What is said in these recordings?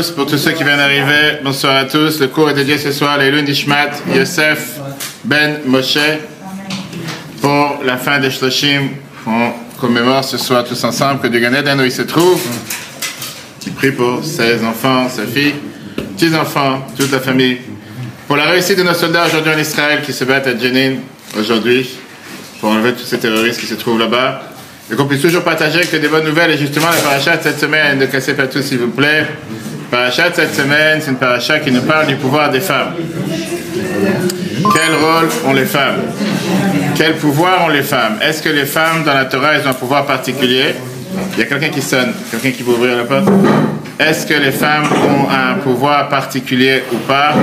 Pour tous ceux qui viennent d'arriver, bonsoir à tous. Le cours est dédié ce soir à l'Elun Nishmat Yosef Ben Moshe pour la fin des Shloshim. On commémore ce soir tous ensemble que du Gan Eden où il se trouve. Il prie pour ses enfants, sa fille, petits-enfants, toute la famille. Pour la réussite de nos soldats aujourd'hui en Israël qui se battent à Jenin aujourd'hui pour enlever tous ces terroristes qui se trouvent là-bas. Et qu'on puisse toujours partager que des bonnes nouvelles. Et justement, la paracha de cette semaine, ne cassez pas tout s'il vous plaît. La paracha de cette semaine, c'est une paracha qui nous parle du pouvoir des femmes. Quel rôle ont les femmes? Quel pouvoir ont les femmes? Est-ce que les femmes dans la Torah, elles ont un pouvoir particulier? Il y a quelqu'un qui sonne. Quelqu'un qui peut ouvrir la porte Est-ce que les femmes ont un pouvoir particulier ou pas?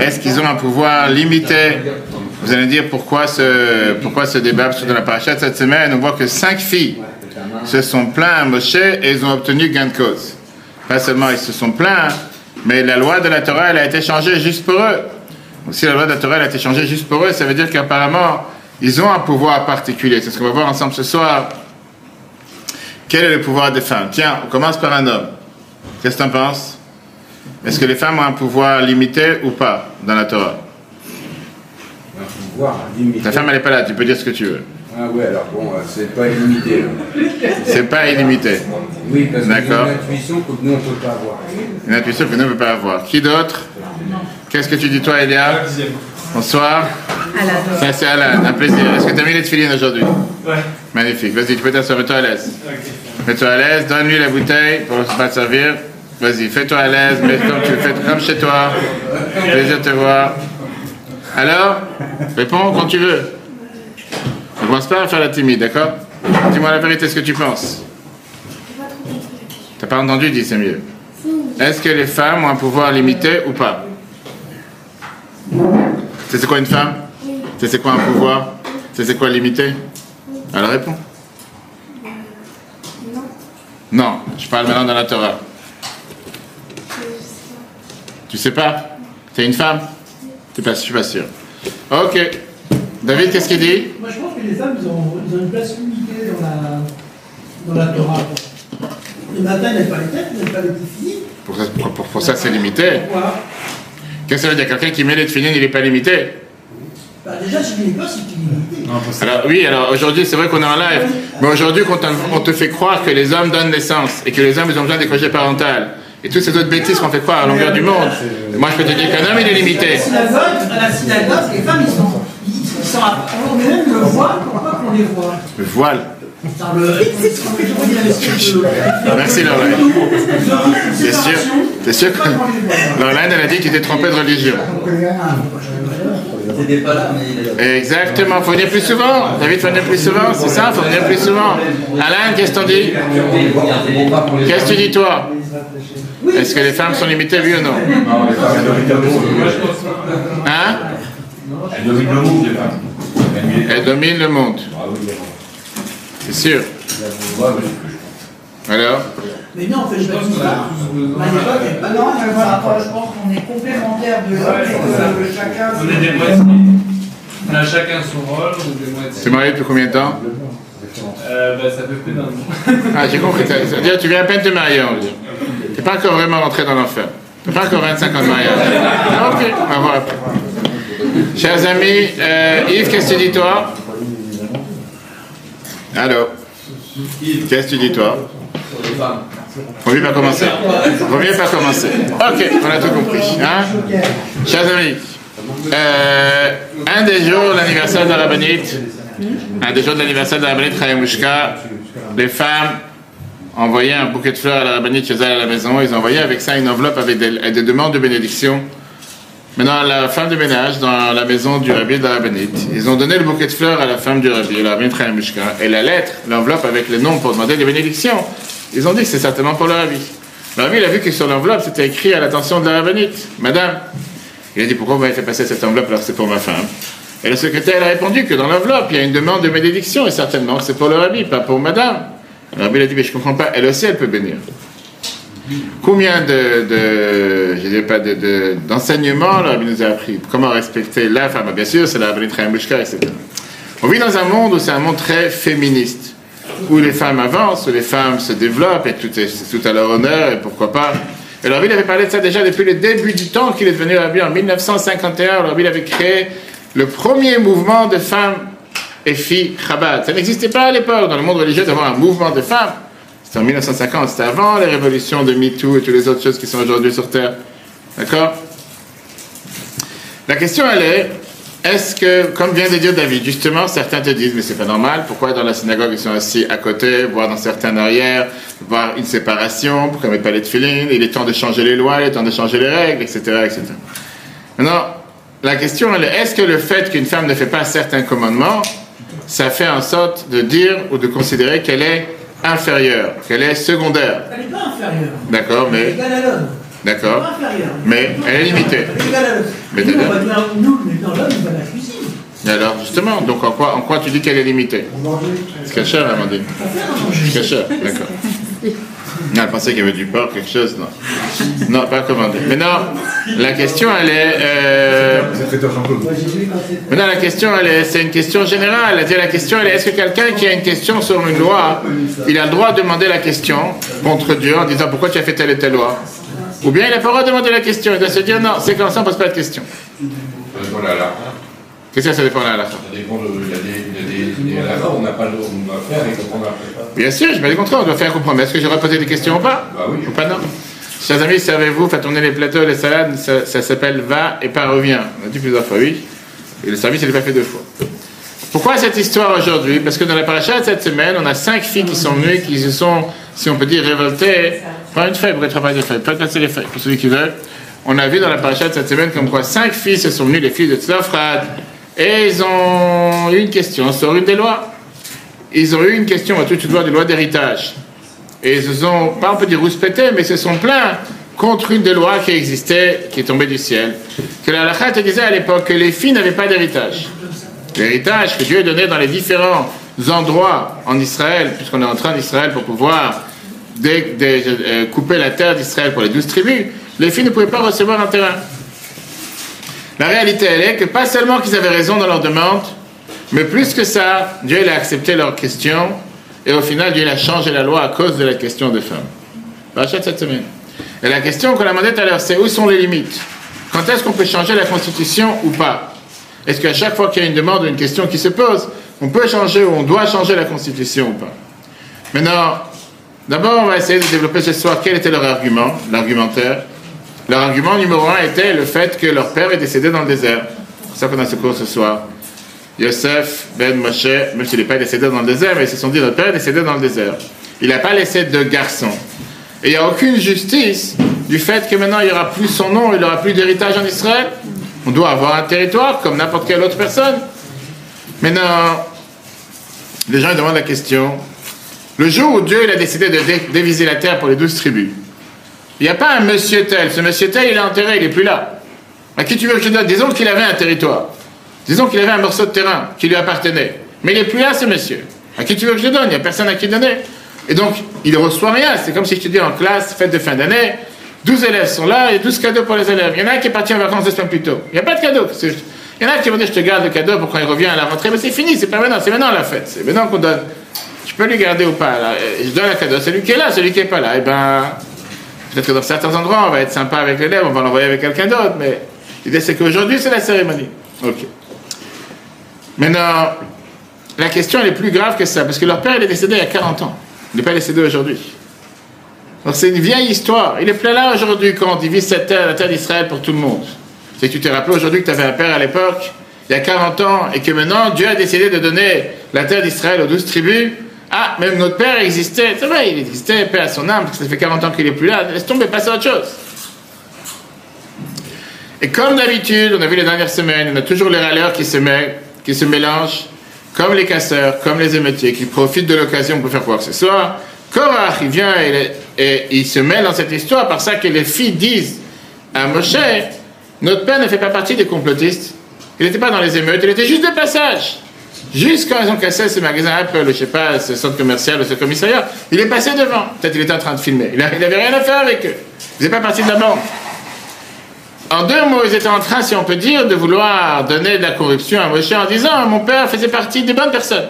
Est-ce qu'ils ont un pouvoir limité? Vous allez me dire pourquoi ce, pourquoi ce débat sur la paracha cette semaine. On voit que cinq filles se sont plaintes à Moshe et ils ont obtenu gain de cause. Pas seulement ils se sont plaints, mais la loi de la Torah elle a été changée juste pour eux. Si la loi de la Torah elle a été changée juste pour eux, ça veut dire qu'apparemment ils ont un pouvoir particulier. C'est ce qu'on va voir ensemble ce soir. Quel est le pouvoir des femmes? Tiens, on commence par un homme. Qu'est-ce que tu en penses? Est-ce que les femmes ont un pouvoir limité ou pas dans la Torah? Ta femme, elle n'est pas là, tu peux dire ce que tu veux. Ah ouais, alors bon, euh, c'est pas illimité. C'est pas illimité. Oui, parce qu'il y a une intuition que nous, on ne peut pas avoir. Une intuition que nous, on ne peut pas avoir. Qui d'autre Qu'est-ce que tu dis toi, Elia Bonsoir. Alain. Ça, c'est Alain, un plaisir. Est-ce que tu as mis les tefilines aujourd'hui Ouais. Magnifique. Vas-y, tu peux t'asseoir, mets-toi à l'aise. Mets-toi à l'aise, donne-lui la bouteille pour ne pas te servir. Vas-y, fais-toi à l'aise, mets comme tu le fais, comme chez toi. Plaisir de te voir. Alors Réponds quand tu veux. Ne commence pas à faire la timide, d'accord? Dis-moi la vérité, ce que tu penses. T'as pas entendu, dis c'est mieux. Est-ce que les femmes ont un pouvoir limité ou pas? C'est quoi une femme? C'est quoi un pouvoir? C'est quoi limité? Alors réponds. Non, je parle maintenant dans la Torah. Tu sais pas? T'es une femme? Je suis pas sûr. Ok. David, qu'est-ce qu'il dit? Moi, je pense que les femmes, ont, ont une place limitée dans la, dans la Torah. Le matin, n'avaient pas les têtes, n'avaient pas les tefilines. Pour ça, pour, pour ça c'est limité. Pourquoi Qu'est-ce que ça veut dire? Quelqu'un qui met les tefilines, il n'est pas limité? Bah, Déjà, si tu n'es pas, c'est limité. Alors oui, alors aujourd'hui, c'est vrai qu'on est en live, mais aujourd'hui, quand on, on te fait croire que les hommes donnent naissance et que les hommes, ils ont besoin des congés parentaux, et toutes ces autres bêtises qu'on fait croire à longueur du monde, moi je peux te dire qu'un homme, il est limité. synagogue, à la synagogue, les femmes, ils sont, ils sont à, on met même le voile pour pas qu'on les voit. Le voile. Dans le, dire, Merci Lorraine. T'es sûr, t'es sûr que Lorraine, elle a dit que tu t'es trompé de religion. T'étais pas là, mais il Exactement, faut venir plus souvent. David, faut venir plus souvent, c'est ça, faut venir plus souvent. Alain, qu'est-ce que t'en dis? Qu'est-ce que tu dis toi? Est-ce que les femmes sont limitées, oui ou non? Non, les femmes, elles dominent le monde. Hein? Elles dominent le monde, les femmes. Elles dominent le monde, Ah c'est sûr. Alors Mais non, on fait il n'y avait pas Non, je vois, je pense qu'on est complémentaires de l'homme et que chacun. On est des moitiés. On a chacun son rôle, on est des moitiés. Tu es marié depuis combien de temps Euh, bah, ça fait plus d'un an. Ah, j'ai compris. Ça veut dire que tu viens à peine de te marier, on veut dire. T'es pas encore vraiment rentré dans l'enfer. T'as pas encore 25 ans de mariage. Ah, ok, on va voir après. Chers amis, euh, Yves, qu'est-ce que tu dis toi? Allô Qu'est-ce que tu dis toi? Mieux pas commencer. Mieux pas commencer. Ok, on a tout compris. Hein? Chers amis, euh, un des jours de l'anniversaire de la rabbinite, un des jours de l'anniversaire de la Chayamushka, les femmes envoyaient un bouquet de fleurs à la rabbinite chez elle à la maison. Ils envoyaient avec ça une enveloppe avec des, des demandes de bénédiction. Maintenant, la femme de ménage dans la maison du rabbi de la rabbinite, ils ont donné le bouquet de fleurs à la femme du rabbi, la rabbinite Chayamushka, et la lettre, l'enveloppe avec le nom pour demander des bénédictions. Ils ont dit que c'est certainement pour le rabbi. Le rabbi, a vu que sur l'enveloppe, c'était écrit à l'attention de la Madame. Il a dit pourquoi vous m'avez fait passer cette enveloppe alors que c'est pour ma femme? Et le secrétaire a répondu que dans l'enveloppe, il y a une demande de bénédiction et certainement que c'est pour le rabbi, pas pour madame. Le rabbi a dit mais je comprends pas, elle aussi elle peut bénir. Combien de, de de, de- d'enseignements rabbi nous a appris Comment respecter la femme? Bien sûr, c'est la Trayamushka, etc. On vit dans un monde où c'est un monde très féministe, où les femmes avancent, où les femmes se développent et tout est tout à leur honneur et pourquoi pas? Et le Rabbi avait parlé de ça déjà depuis le début du temps qu'il est devenu Rabbi en 1951. Le Rabbi avait créé le premier mouvement de femmes et filles Chabad. Ça n'existait pas à l'époque dans le monde religieux d'avoir un mouvement de femmes. C'était en 1950, c'était avant les révolutions de MeToo et toutes les autres choses qui sont aujourd'hui sur Terre. D'accord? La question elle est, est-ce que, comme vient de dire David, justement, certains te disent, mais c'est pas normal, pourquoi dans la synagogue ils sont assis à côté, voire dans certains arrière, voir une séparation, pourquoi ne met pas les tefilines, il est temps de changer les lois, il est temps de changer les règles, etc. etc. Maintenant, la question elle est, est-ce que le fait qu'une femme ne fait pas certains commandements, ça fait en sorte de dire ou de considérer qu'elle est inférieure, qu'elle est secondaire Elle n'est pas inférieure. D'accord, Elle est mais... égale à l'homme. D'accord. Elle n'est pas inférieure. Mais elle est limitée. Elle est égale à l'homme. Mais nous, on va dire, nous, mais dans l'homme, il va la cuisine. Et alors, justement, donc en quoi, en quoi tu dis qu'elle est limitée? C'est cachère, Amandine On à manger. C'est cachère, d'accord. Non, elle pensait qu'il y avait du porc, quelque chose, non. Non, pas commandé. Mais non, la question, elle est... euh, C'est. Maintenant, la question, elle est, c'est une question générale. C'est-à-dire, La question, elle est, est-ce que quelqu'un qui a une question sur une loi, il a le droit de demander la question contre Dieu en disant pourquoi tu as fait telle et telle loi? Ou bien il n'a pas le droit de demander la question. Il doit se dire non, c'est comme ça, on ne pose pas de question. Ça dépend de la halakha. Qu'est-ce que ça dépend à la fin Ça dépend de. Il y a des, il y a des, des halakha, on n'a pas le droit de faire et comprendre après. Bien sûr, je me dis contraire, on doit faire comprendre. Est-ce que j'aurais posé des questions ou pas Bah oui. Ou pas non Chers amis, servez-vous, faites tourner les plateaux, les salades, ça, ça s'appelle va et pas revient. On a dit plusieurs fois oui. Et le service, il n'est pas fait deux fois. Pourquoi cette histoire aujourd'hui? Parce que dans la paracha de cette semaine, on a cinq filles qui sont venues, qui se sont, si on peut dire, révoltées. Prends une feuille pour être des feuilles, pas casser les feuilles, pour celui qui veut. On a vu dans la paracha de cette semaine comme quoi cinq filles se sont venues, les filles de Tzlofrad, et ils ont eu une question sur une des lois. Ils ont eu une question à toute une loi des lois d'héritage. Et ils se sont, pas on peut dire rouspétés, mais se sont plaints contre une des lois qui existait, qui est tombée du ciel. Que la te disait à l'époque que les filles n'avaient pas d'héritage. L'héritage que Dieu donnait dans les différents endroits en Israël, puisqu'on est en train d'Israël pour pouvoir dé- euh, couper la terre d'Israël pour les douze tribus, les filles ne pouvaient pas recevoir un terrain. La réalité, elle est que pas seulement qu'ils avaient raison dans leur demande, mais plus que ça, Dieu a accepté leur question, et au final, Dieu a changé la loi à cause de la question des femmes. Parachat de cette semaine. Et la question qu'on a demandé tout à l'heure, c'est où sont les limites? Quand est-ce qu'on peut changer la constitution ou pas? Est-ce qu'à chaque fois qu'il y a une demande ou une question qui se pose, on peut changer ou on doit changer la constitution ou pas? Maintenant, d'abord, on va essayer de développer ce soir quel était leur argument, l'argumentaire. Leur argument numéro un était le fait que leur père est décédé dans le désert. C'est ça qu'on a ce cours ce soir. Yosef ben Moshe, même s'il n'est pas décédé dans le désert, mais ils se sont dit notre père est décédé dans le désert. Il n'a pas laissé de garçon. Et il n'y a aucune justice du fait que maintenant il n'y aura plus son nom, il n'aura plus d'héritage en Israël. On doit avoir un territoire comme n'importe quelle autre personne. Maintenant, les gens demandent la question. Le jour où Dieu a décidé de dé- diviser la terre pour les douze tribus, il n'y a pas un monsieur tel. Ce monsieur tel, il est enterré, il n'est plus là. À qui tu veux que je donne? Disons qu'il avait un territoire. Disons qu'il avait un morceau de terrain qui lui appartenait. Mais il n'est plus là, ce monsieur. À qui tu veux que je le donne? Il n'y a personne à qui donner. Et donc, il ne reçoit rien. C'est comme si je te dis en classe, fête de fin d'année, 12 élèves sont là et 12 cadeaux pour les élèves. Il y en a un qui est parti en vacances deux semaines plus tôt. Il n'y a pas de cadeau. Il y en a qui vont dire, je te garde le cadeau pour quand il revient à la rentrée. Mais c'est fini, c'est pas maintenant, c'est maintenant la fête. C'est maintenant qu'on donne. Tu peux lui garder ou pas. Là. Je donne un cadeau celui qui est là, celui qui n'est pas là. Et ben, peut-être que dans certains endroits, on va être sympa avec l'élève, on va l'envoyer avec quelqu'un d'autre. Mais l'idée, c'est qu'aujourd'hui, c'est la cérémonie. Ok. Maintenant, la question est plus grave que ça, parce que leur père il est décédé il y a 40 ans. Il n'est pas décédé aujourd'hui. Donc c'est une vieille histoire. Il est plein là aujourd'hui quand on divise cette terre, la terre d'Israël pour tout le monde. C'est tu t'es rappelé aujourd'hui que tu avais un père à l'époque, il y a 40 ans, et que maintenant Dieu a décidé de donner la terre d'Israël aux douze tribus. Ah, même notre père existait. C'est vrai, il existait, paix à son âme, parce que ça fait 40 ans qu'il n'est plus là. Laisse tomber, passe à autre chose. Et comme d'habitude, on a vu les dernières semaines, on a toujours les râleurs qui se, mêlent, qui se mélangent, comme les casseurs, comme les émeutiers, qui profitent de l'occasion pour faire quoi que ce soit. Korach, il vient et, il se mêle dans cette histoire par ça que les filles disent à Moshe, notre père ne fait pas partie des complotistes. Il n'était pas dans les émeutes, il était juste de passage. Juste quand ils ont cassé ce magasin Apple, je sais pas, ce centre commercial ou ce commissariat, il est passé devant. Peut-être il était en train de filmer. Il n'avait rien à faire avec eux. Il faisait pas partie de la bande. En deux mots, ils étaient en train, si on peut dire, de vouloir donner de la corruption à Moshe en disant mon père faisait partie des bonnes personnes.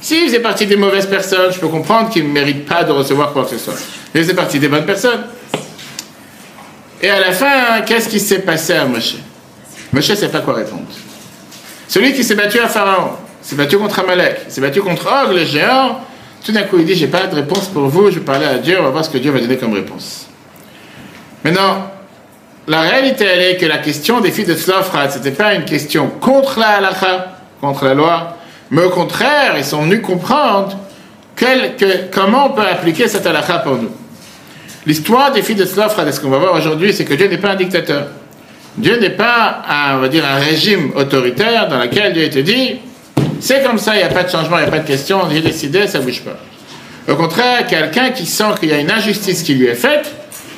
S'il faisait partie des mauvaises personnes, je peux comprendre qu'il ne mérite pas de recevoir quoi que ce soit. Mais il faisait partie des bonnes personnes. Et à la fin, qu'est-ce qui s'est passé à Moshe? Moshe ne sait pas quoi répondre. Celui qui s'est battu à Pharaon, s'est battu contre Amalek, s'est battu contre Og, le géant, tout d'un coup il dit J'ai pas de réponse pour vous, je vais parler à Dieu, on va voir ce que Dieu va donner comme réponse. Maintenant, la réalité, elle est que la question des filles de Tzlofrat, ce n'était pas une question contre la halakha, contre la loi, mais au contraire, ils sont venus comprendre comment on peut appliquer cette halakha pour nous. L'histoire des filles de Tzlofrat, ce qu'on va voir aujourd'hui, c'est que Dieu n'est pas un dictateur. Dieu n'est pas, un, on va dire, un régime autoritaire dans lequel Dieu te dit c'est comme ça, il n'y a pas de changement, il n'y a pas de question, j'ai décidé, ça bouge pas. Au contraire, quelqu'un qui sent qu'il y a une injustice qui lui est faite,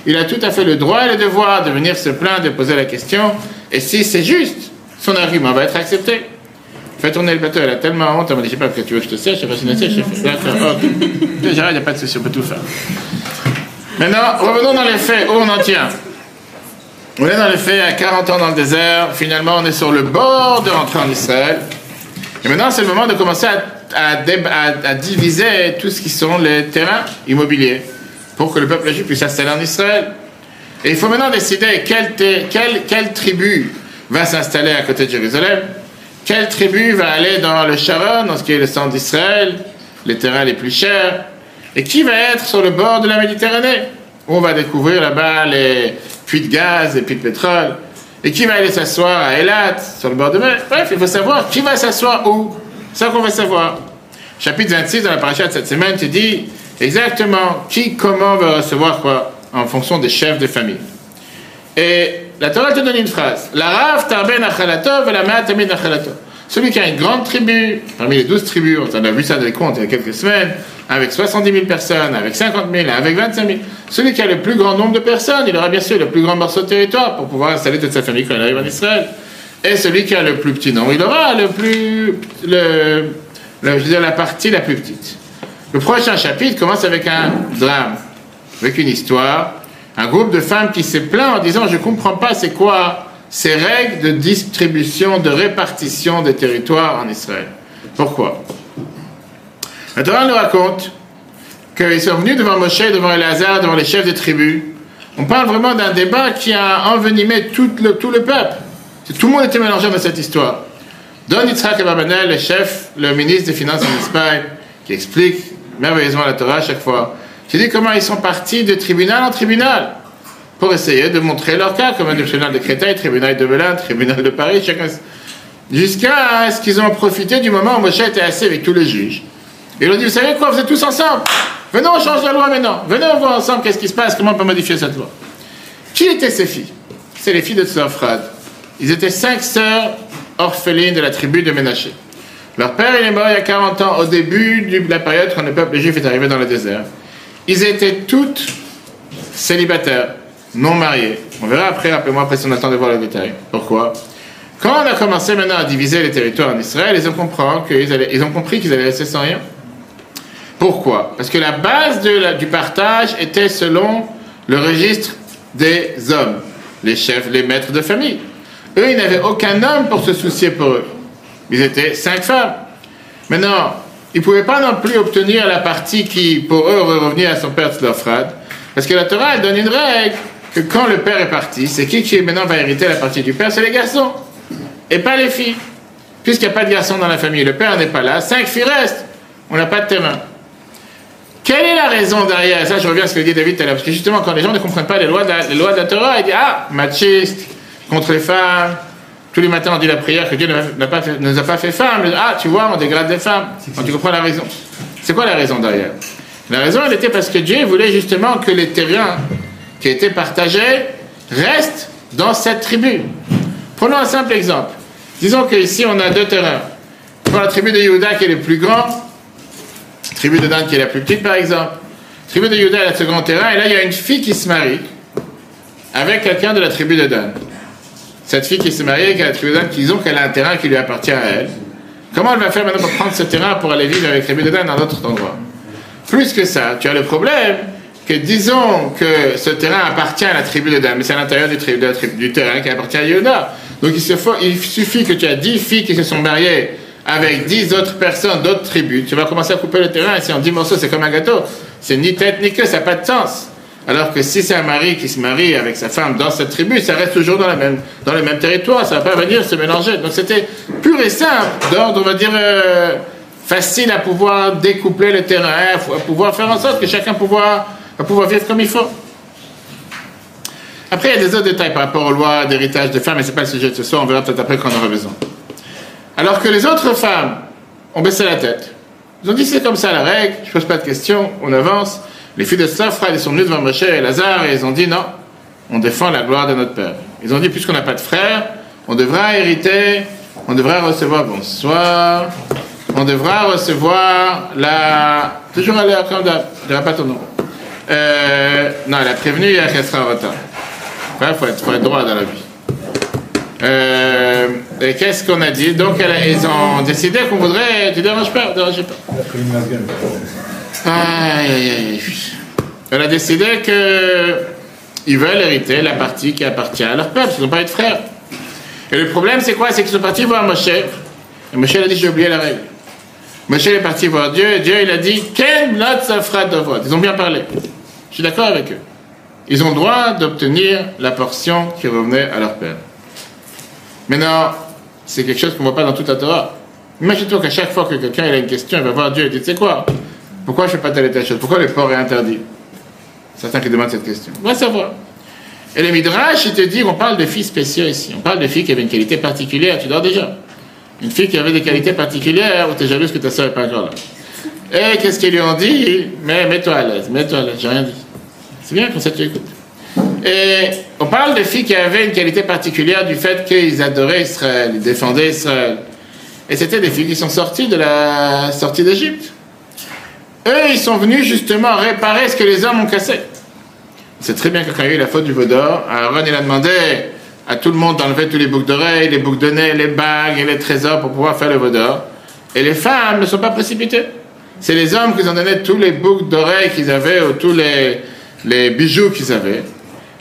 il a tout à fait le droit et le devoir de venir se plaindre, de poser la question, et si c'est juste, son argument va être accepté. Fais tourner le bateau, elle a tellement honte, elle m'a dit, je sais pas, que tu veux que je te sèche, je sais pas si je sais, je d'accord, ok. il n'y a pas de souci, on peut tout faire. Maintenant, revenons dans les faits, où on en tient On est dans les faits, à 40 ans dans le désert, finalement on est sur le bord de rentrer en Israël, et maintenant c'est le moment de commencer à, à, à diviser tout ce qui sont les terrains immobiliers pour que le peuple juif puisse s'installer en Israël. Et il faut maintenant décider quelle, tribu va s'installer à côté de Jérusalem, quelle tribu va aller dans le Sharon, dans ce qui est le centre d'Israël, les terrains les plus chers, et qui va être sur le bord de la Méditerranée, où on va découvrir là-bas les puits de gaz, les puits de pétrole, et qui va aller s'asseoir à Elat, sur le bord de mer. Bref, il faut savoir qui va s'asseoir où. C'est ça qu'on va savoir. Chapitre 26 dans la paracha de cette semaine, tu dis exactement qui, comment va recevoir quoi, en fonction des chefs de famille. Et la Torah te donne une phrase. La Rav tarben achalato et la tamid achalato. Celui qui a une grande tribu, parmi les douze tribus, on a vu ça dans les comptes il y a quelques semaines, avec 70 000 personnes, avec 50 000, avec 25 000. Celui qui a le plus grand nombre de personnes, il aura bien sûr le plus grand morceau de territoire pour pouvoir installer toute sa famille quand il arrive en Israël. Et celui qui a le plus petit nombre, il aura le plus, le, je veux la partie la plus petite. Le prochain chapitre commence avec un drame, avec une histoire. Un groupe de femmes qui s'est plaint en disant Je ne comprends pas c'est quoi ces règles de distribution, de répartition des territoires en Israël. Pourquoi? La Torah nous raconte qu'ils sont venus devant Moshe, devant Elazar, devant les chefs des tribus. On parle vraiment d'un débat qui a envenimé tout le, tout le peuple. Tout le monde était mélangé dans cette histoire. Don Yitzhak Ababanel, le chef, le ministre des Finances en Espagne, qui explique merveilleusement la Torah à chaque fois. Je dis comment ils sont partis de tribunal en tribunal pour essayer de montrer leur cas, comme un tribunal de Créteil, tribunal de Belin, tribunal de Paris, chacun. Jusqu'à ce qu'ils ont profité du moment où Moshe était assis avec tous les juges. Et ils ont dit Vous savez quoi, vous êtes tous ensemble Venez, on change la loi maintenant. Venez, on voit ensemble qu'est-ce qui se passe, comment on peut modifier cette loi. Qui étaient ces filles? C'est les filles de Tzofrad. Ils étaient cinq sœurs orphelines de la tribu de Ménaché. Leur père, est mort il y a 40 ans, au début de la période quand le peuple juif est arrivé dans le désert. Ils étaient toutes célibataires, non mariées. On verra après, rappelez-moi, après si on attend de voir le détail. Pourquoi? Quand on a commencé maintenant à diviser les territoires en Israël, ils ont compris qu'ils allaient, ils sans rien. Pourquoi? Parce que la base du partage était selon le registre des hommes, les chefs, les maîtres de famille. Eux, ils n'avaient aucun homme pour se soucier pour eux. Ils étaient cinq femmes. Maintenant, ils ne pouvaient pas non plus obtenir la partie qui, pour eux, revenu à son père Tzlofrad. Parce que la Torah, elle donne une règle que quand le père est parti, c'est qui qui maintenant va hériter la partie du père? C'est les garçons. Et pas les filles. Puisqu'il n'y a pas de garçons dans la famille, le père n'est pas là, cinq filles restent. On n'a pas de terrain. Quelle est la raison derrière? Ça, je reviens à ce que dit David tout à l'heure. Parce que justement, quand les gens ne comprennent pas les lois les lois de la Torah, ils disent Ah, machiste, contre les femmes, tous les matins, on dit la prière que Dieu n'a pas fait, ne nous a pas fait femmes. Ah, tu vois, on dégrade des femmes. tu comprends la raison. C'est quoi la raison derrière? La raison, elle était parce que Dieu voulait justement que les terrains qui étaient partagés restent dans cette tribu. Prenons un simple exemple. Disons qu'ici, on a deux terrains. Pour la tribu de Yehuda qui est le plus grand, la tribu de Dan qui est la plus petite, par exemple. La tribu de Yehuda a le second terrain, et là, il y a une fille qui se marie avec quelqu'un de la tribu de Dan cette fille qui s'est mariée, qui a trouvé qu'ils ont qu'elle a un terrain qui lui appartient à elle. Comment elle va faire maintenant pour prendre ce terrain pour aller vivre avec les Dan dans d'autres endroits Plus que ça, tu as le problème que disons que ce terrain appartient à la tribu de Dan, mais c'est à l'intérieur du, du, terrain qui appartient à Yoda. Donc il, il suffit que tu as dix filles qui se sont mariées avec dix autres personnes d'autres tribus. Tu vas commencer à couper le terrain et c'est en dix morceaux, c'est comme un gâteau. C'est ni tête ni queue, ça n'a pas de sens. Alors que si c'est un mari qui se marie avec sa femme dans cette tribu, ça reste toujours dans, même, dans le même territoire, ça ne va pas venir se mélanger. Donc c'était pur et simple, d'ordre, on va dire, euh, facile à pouvoir découpler le terrain, à pouvoir faire en sorte que chacun pouvoir, pouvoir vivre comme il faut. Après, il y a des autres détails par rapport aux lois d'héritage des femmes, mais ce n'est pas le sujet de ce soir, on verra peut-être après quand on aura besoin. Alors que les autres femmes ont baissé la tête. Ils ont dit c'est comme ça la règle, je ne pose pas de questions, on avance. Les filles de Safra, elles sont venues devant Moshe et Lazare et ils ont dit non, on défend la gloire de notre Père. Ils ont dit puisqu'on n'a pas de frère, on devra hériter, on devra recevoir bonsoir, on devra recevoir la. Toujours aller à comme je dirai pas ton nom. Euh, non, elle a prévenu hier qu'elle sera en retard. Il faut, être, faut être droit dans la vie. Euh, et qu'est-ce qu'on a dit? Donc, elle, ils ont décidé qu'on voudrait. Tu déranges pas, dérange pas. Aïe, aïe, aïe. Elle a décidé qu'ils veulent hériter la partie qui appartient à leur peuple, ils n'ont pas être frères. Et le problème, c'est quoi? C'est qu'ils sont partis voir Moshe. Et Moshe a dit J'ai oublié la règle. Moshe est parti voir Dieu, et Dieu il a dit Quel lot ça fera de vote Ils ont bien parlé. Je suis d'accord avec eux. Ils ont droit d'obtenir la portion qui revenait à leur père. Maintenant, c'est quelque chose qu'on ne voit pas dans toute la Torah. Imagine-toi qu'à chaque fois que quelqu'un a une question, il va voir Dieu et dit, tu sais quoi? Pourquoi je ne fais pas telle et telle chose? Pourquoi le porc est interdit? Certains qui demandent cette question. On va savoir. Et le Midrash, il te dit, on parle de filles spéciaux ici. On parle de filles qui avaient une qualité particulière, tu dors déjà. Une fille qui avait des qualités particulières, ou tu es jalouse que ta soeur n'est pas encore là. Et qu'est-ce qu'ils lui ont dit? Mais mets-toi à l'aise, mets-toi à l'aise, j'ai rien dit. C'est bien comme ça tu écoutes. Et on parle de filles qui avaient une qualité particulière du fait qu'ils adoraient Israël, ils défendaient Israël. Et c'était des filles qui sont sorties de la sortie d'Égypte. Eux, ils sont venus justement réparer ce que les hommes ont cassé. C'est très bien que quand il y a eu la faute du veau d'or, Aaron il a demandé à tout le monde d'enlever tous les boucles d'oreilles, les boucles de nez, les bagues et les trésors pour pouvoir faire le veau d'or. Et les femmes ne sont pas précipitées. C'est les hommes qui ont donné tous les boucles d'oreilles qu'ils avaient ou tous les, les bijoux qu'ils avaient.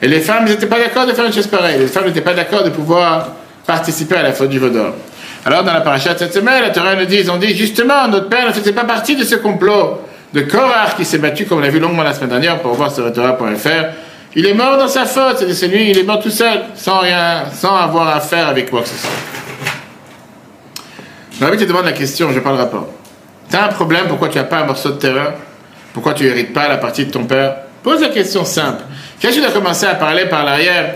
Et les femmes n'étaient pas d'accord de faire une chose pareille. Les femmes n'étaient pas d'accord de pouvoir participer à la faute du Vaudor. Alors, dans la paracha de cette semaine, la Torah nous dit, ont dit, justement, notre père ne faisait pas partie de ce complot de Korach qui s'est battu, comme on l'a vu longuement la semaine dernière, pour voir sur Torah.fr. Il est mort dans sa faute, c'est celui, il est mort tout seul, sans rien, sans avoir à faire avec quoi que ce soit. Rabbi te demande la question, je parle le rapport. Tu as un problème, pourquoi tu n'as pas un morceau de terrain? Pourquoi tu n'hérites pas la partie de ton père? Pose la question simple. Quand tu as commencé à parler par l'arrière,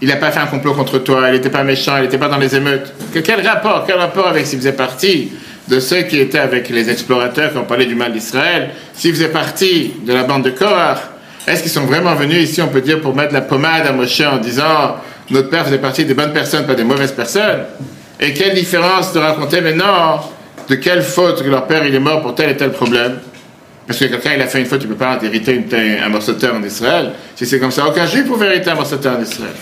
il n'a pas fait un complot contre toi, il n'était pas méchant, il n'était pas dans les émeutes. quel rapport Quel rapport avec s'il faisait partie de ceux qui étaient avec les explorateurs qui ont parlé du mal d'Israël? S'il faisait partie de la bande de Korach Est-ce qu'ils sont vraiment venus ici, on peut dire, pour mettre la pommade à Moshe en disant notre père faisait partie des bonnes personnes, pas des mauvaises personnes? Et quelle différence de raconter maintenant de quelle faute que leur père il est mort pour tel et tel problème? Parce que quelqu'un, il a fait une faute, tu ne peux pas hériter un morceau de terre en Israël. Si c'est comme ça, aucun juif pouvait hériter un morceau de terre en Israël.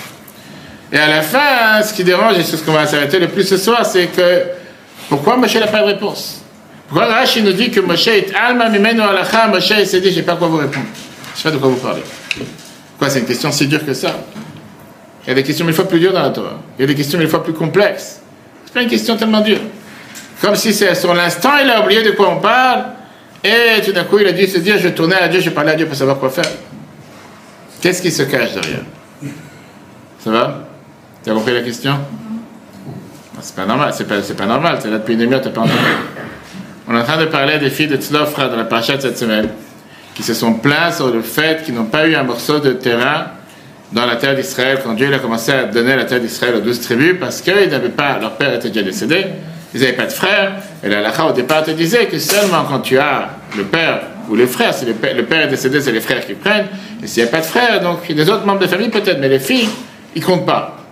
Et à la fin, ce qui dérange, et c'est ce qu'on va s'arrêter le plus ce soir, c'est que pourquoi Moshe n'a pas de réponse? Pourquoi Rashi nous dit que Moshe est Alma Mimeno Alacha, Moshe s'est dit, je n'ai pas quoi vous répondre. Je sais pas de quoi vous parlez. Pourquoi c'est une question si dure que ça? Il y a des questions mille fois plus dures dans la Torah. Il y a des questions mille fois plus complexes. C'est pas une question tellement dure. Comme si c'est sur l'instant, il a oublié de quoi on parle, et tout d'un coup, il a dû se dire, je tournais à Dieu, je parlais à Dieu pour savoir quoi faire. Qu'est-ce qui se cache derrière? Ça va? Tu as compris la question? C'est pas normal, c'est pas, normal, c'est là depuis une demi-heure, t'as pas entendu. On est en train de parler des filles de Tzlofra dans la paracha de cette semaine, qui se sont plaintes sur le fait qu'ils n'ont pas eu un morceau de terrain dans la terre d'Israël quand Dieu a commencé à donner la terre d'Israël aux douze tribus parce qu'ils n'avaient pas, leur père était déjà décédé, ils n'avaient pas de frères. Et la au départ te disait que seulement quand tu as le père ou les frères, si le père, est décédé, c'est les frères qui prennent. Et s'il n'y a pas de frères, donc des autres membres de famille peut-être, mais les filles, ils comptent pas.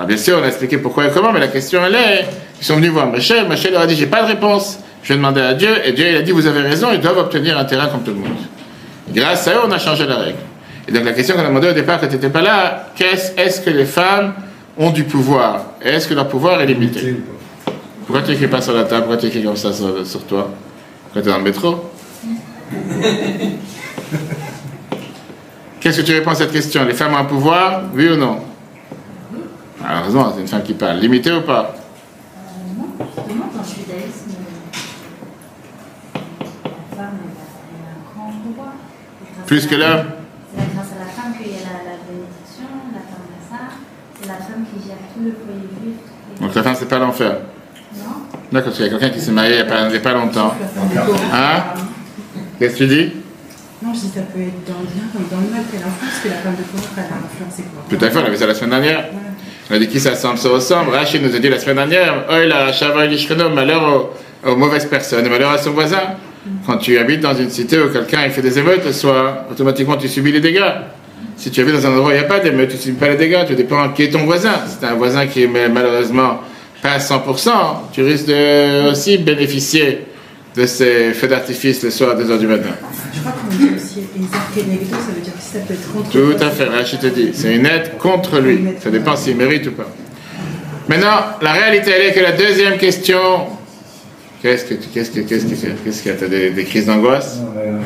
Alors bien sûr, on a expliqué pourquoi et comment, mais la question elle est, ils sont venus voir Michel, Michel leur a dit, j'ai pas de réponse. Je vais demander à Dieu, et Dieu il a dit, vous avez raison, ils doivent obtenir un terrain comme tout le monde. grâce à eux, on a changé la règle. Et donc la question qu'on a demandé au départ quand tu n'étais pas là, qu'est-ce, est-ce que les femmes ont du pouvoir? Est-ce que leur pouvoir est limité? Pourquoi tu écris pas sur la table? Pourquoi tu écris comme ça sur, toi? Quand tu es dans le métro? Qu'est-ce que tu réponds à cette question? Les femmes ont un pouvoir? Oui ou non? Alors, raison, c'est une femme qui parle. Limité ou pas Non, justement, dans le judaïsme, la femme, elle a, un grand pouvoir. Plus que l'homme comprend qu'il y a la, la bénédiction, la femme ça, c'est la femme qui gère tout le foyer juif. Donc la femme, c'est pas l'enfer. Non D'accord, parce qu'il y a quelqu'un qui s'est marié il n'y a, pas- longtemps. Hein? Qu'est-ce que tu dis? Non, je dis ça peut être dans le bien comme dans le mal, quelle influence que la femme de Korach elle a influencé quoi? Tout à fait, on a vu ça la semaine dernière. On a dit qui ça semble se ressemble. Rachid nous a dit la semaine dernière malheur aux, mauvaises personnes malheur à son voisin. Quand tu habites dans une cité où quelqu'un fait des émeutes le soir, automatiquement tu subis les dégâts. Si tu habites dans un endroit où il n'y a pas d'émeutes, tu ne subis pas les dégâts, tu dépends qui est ton voisin. Si c'est un voisin qui est malheureusement pas à 100%, tu risques de aussi bénéficier de ces feux d'artifice le soir à 2h du matin. Qu'on dit aussi Ezar Kenegdo, ça veut dire que ça peut être contre Tout à fait, Rachid te dit, c'est une aide contre lui. Ça dépend s'il mérite ou pas. Maintenant, la réalité, elle est que la deuxième question. Qu'est-ce que tu qu'est-ce que qu'est-ce que qu'est-ce que t'as des, des crises d'angoisse? Euh,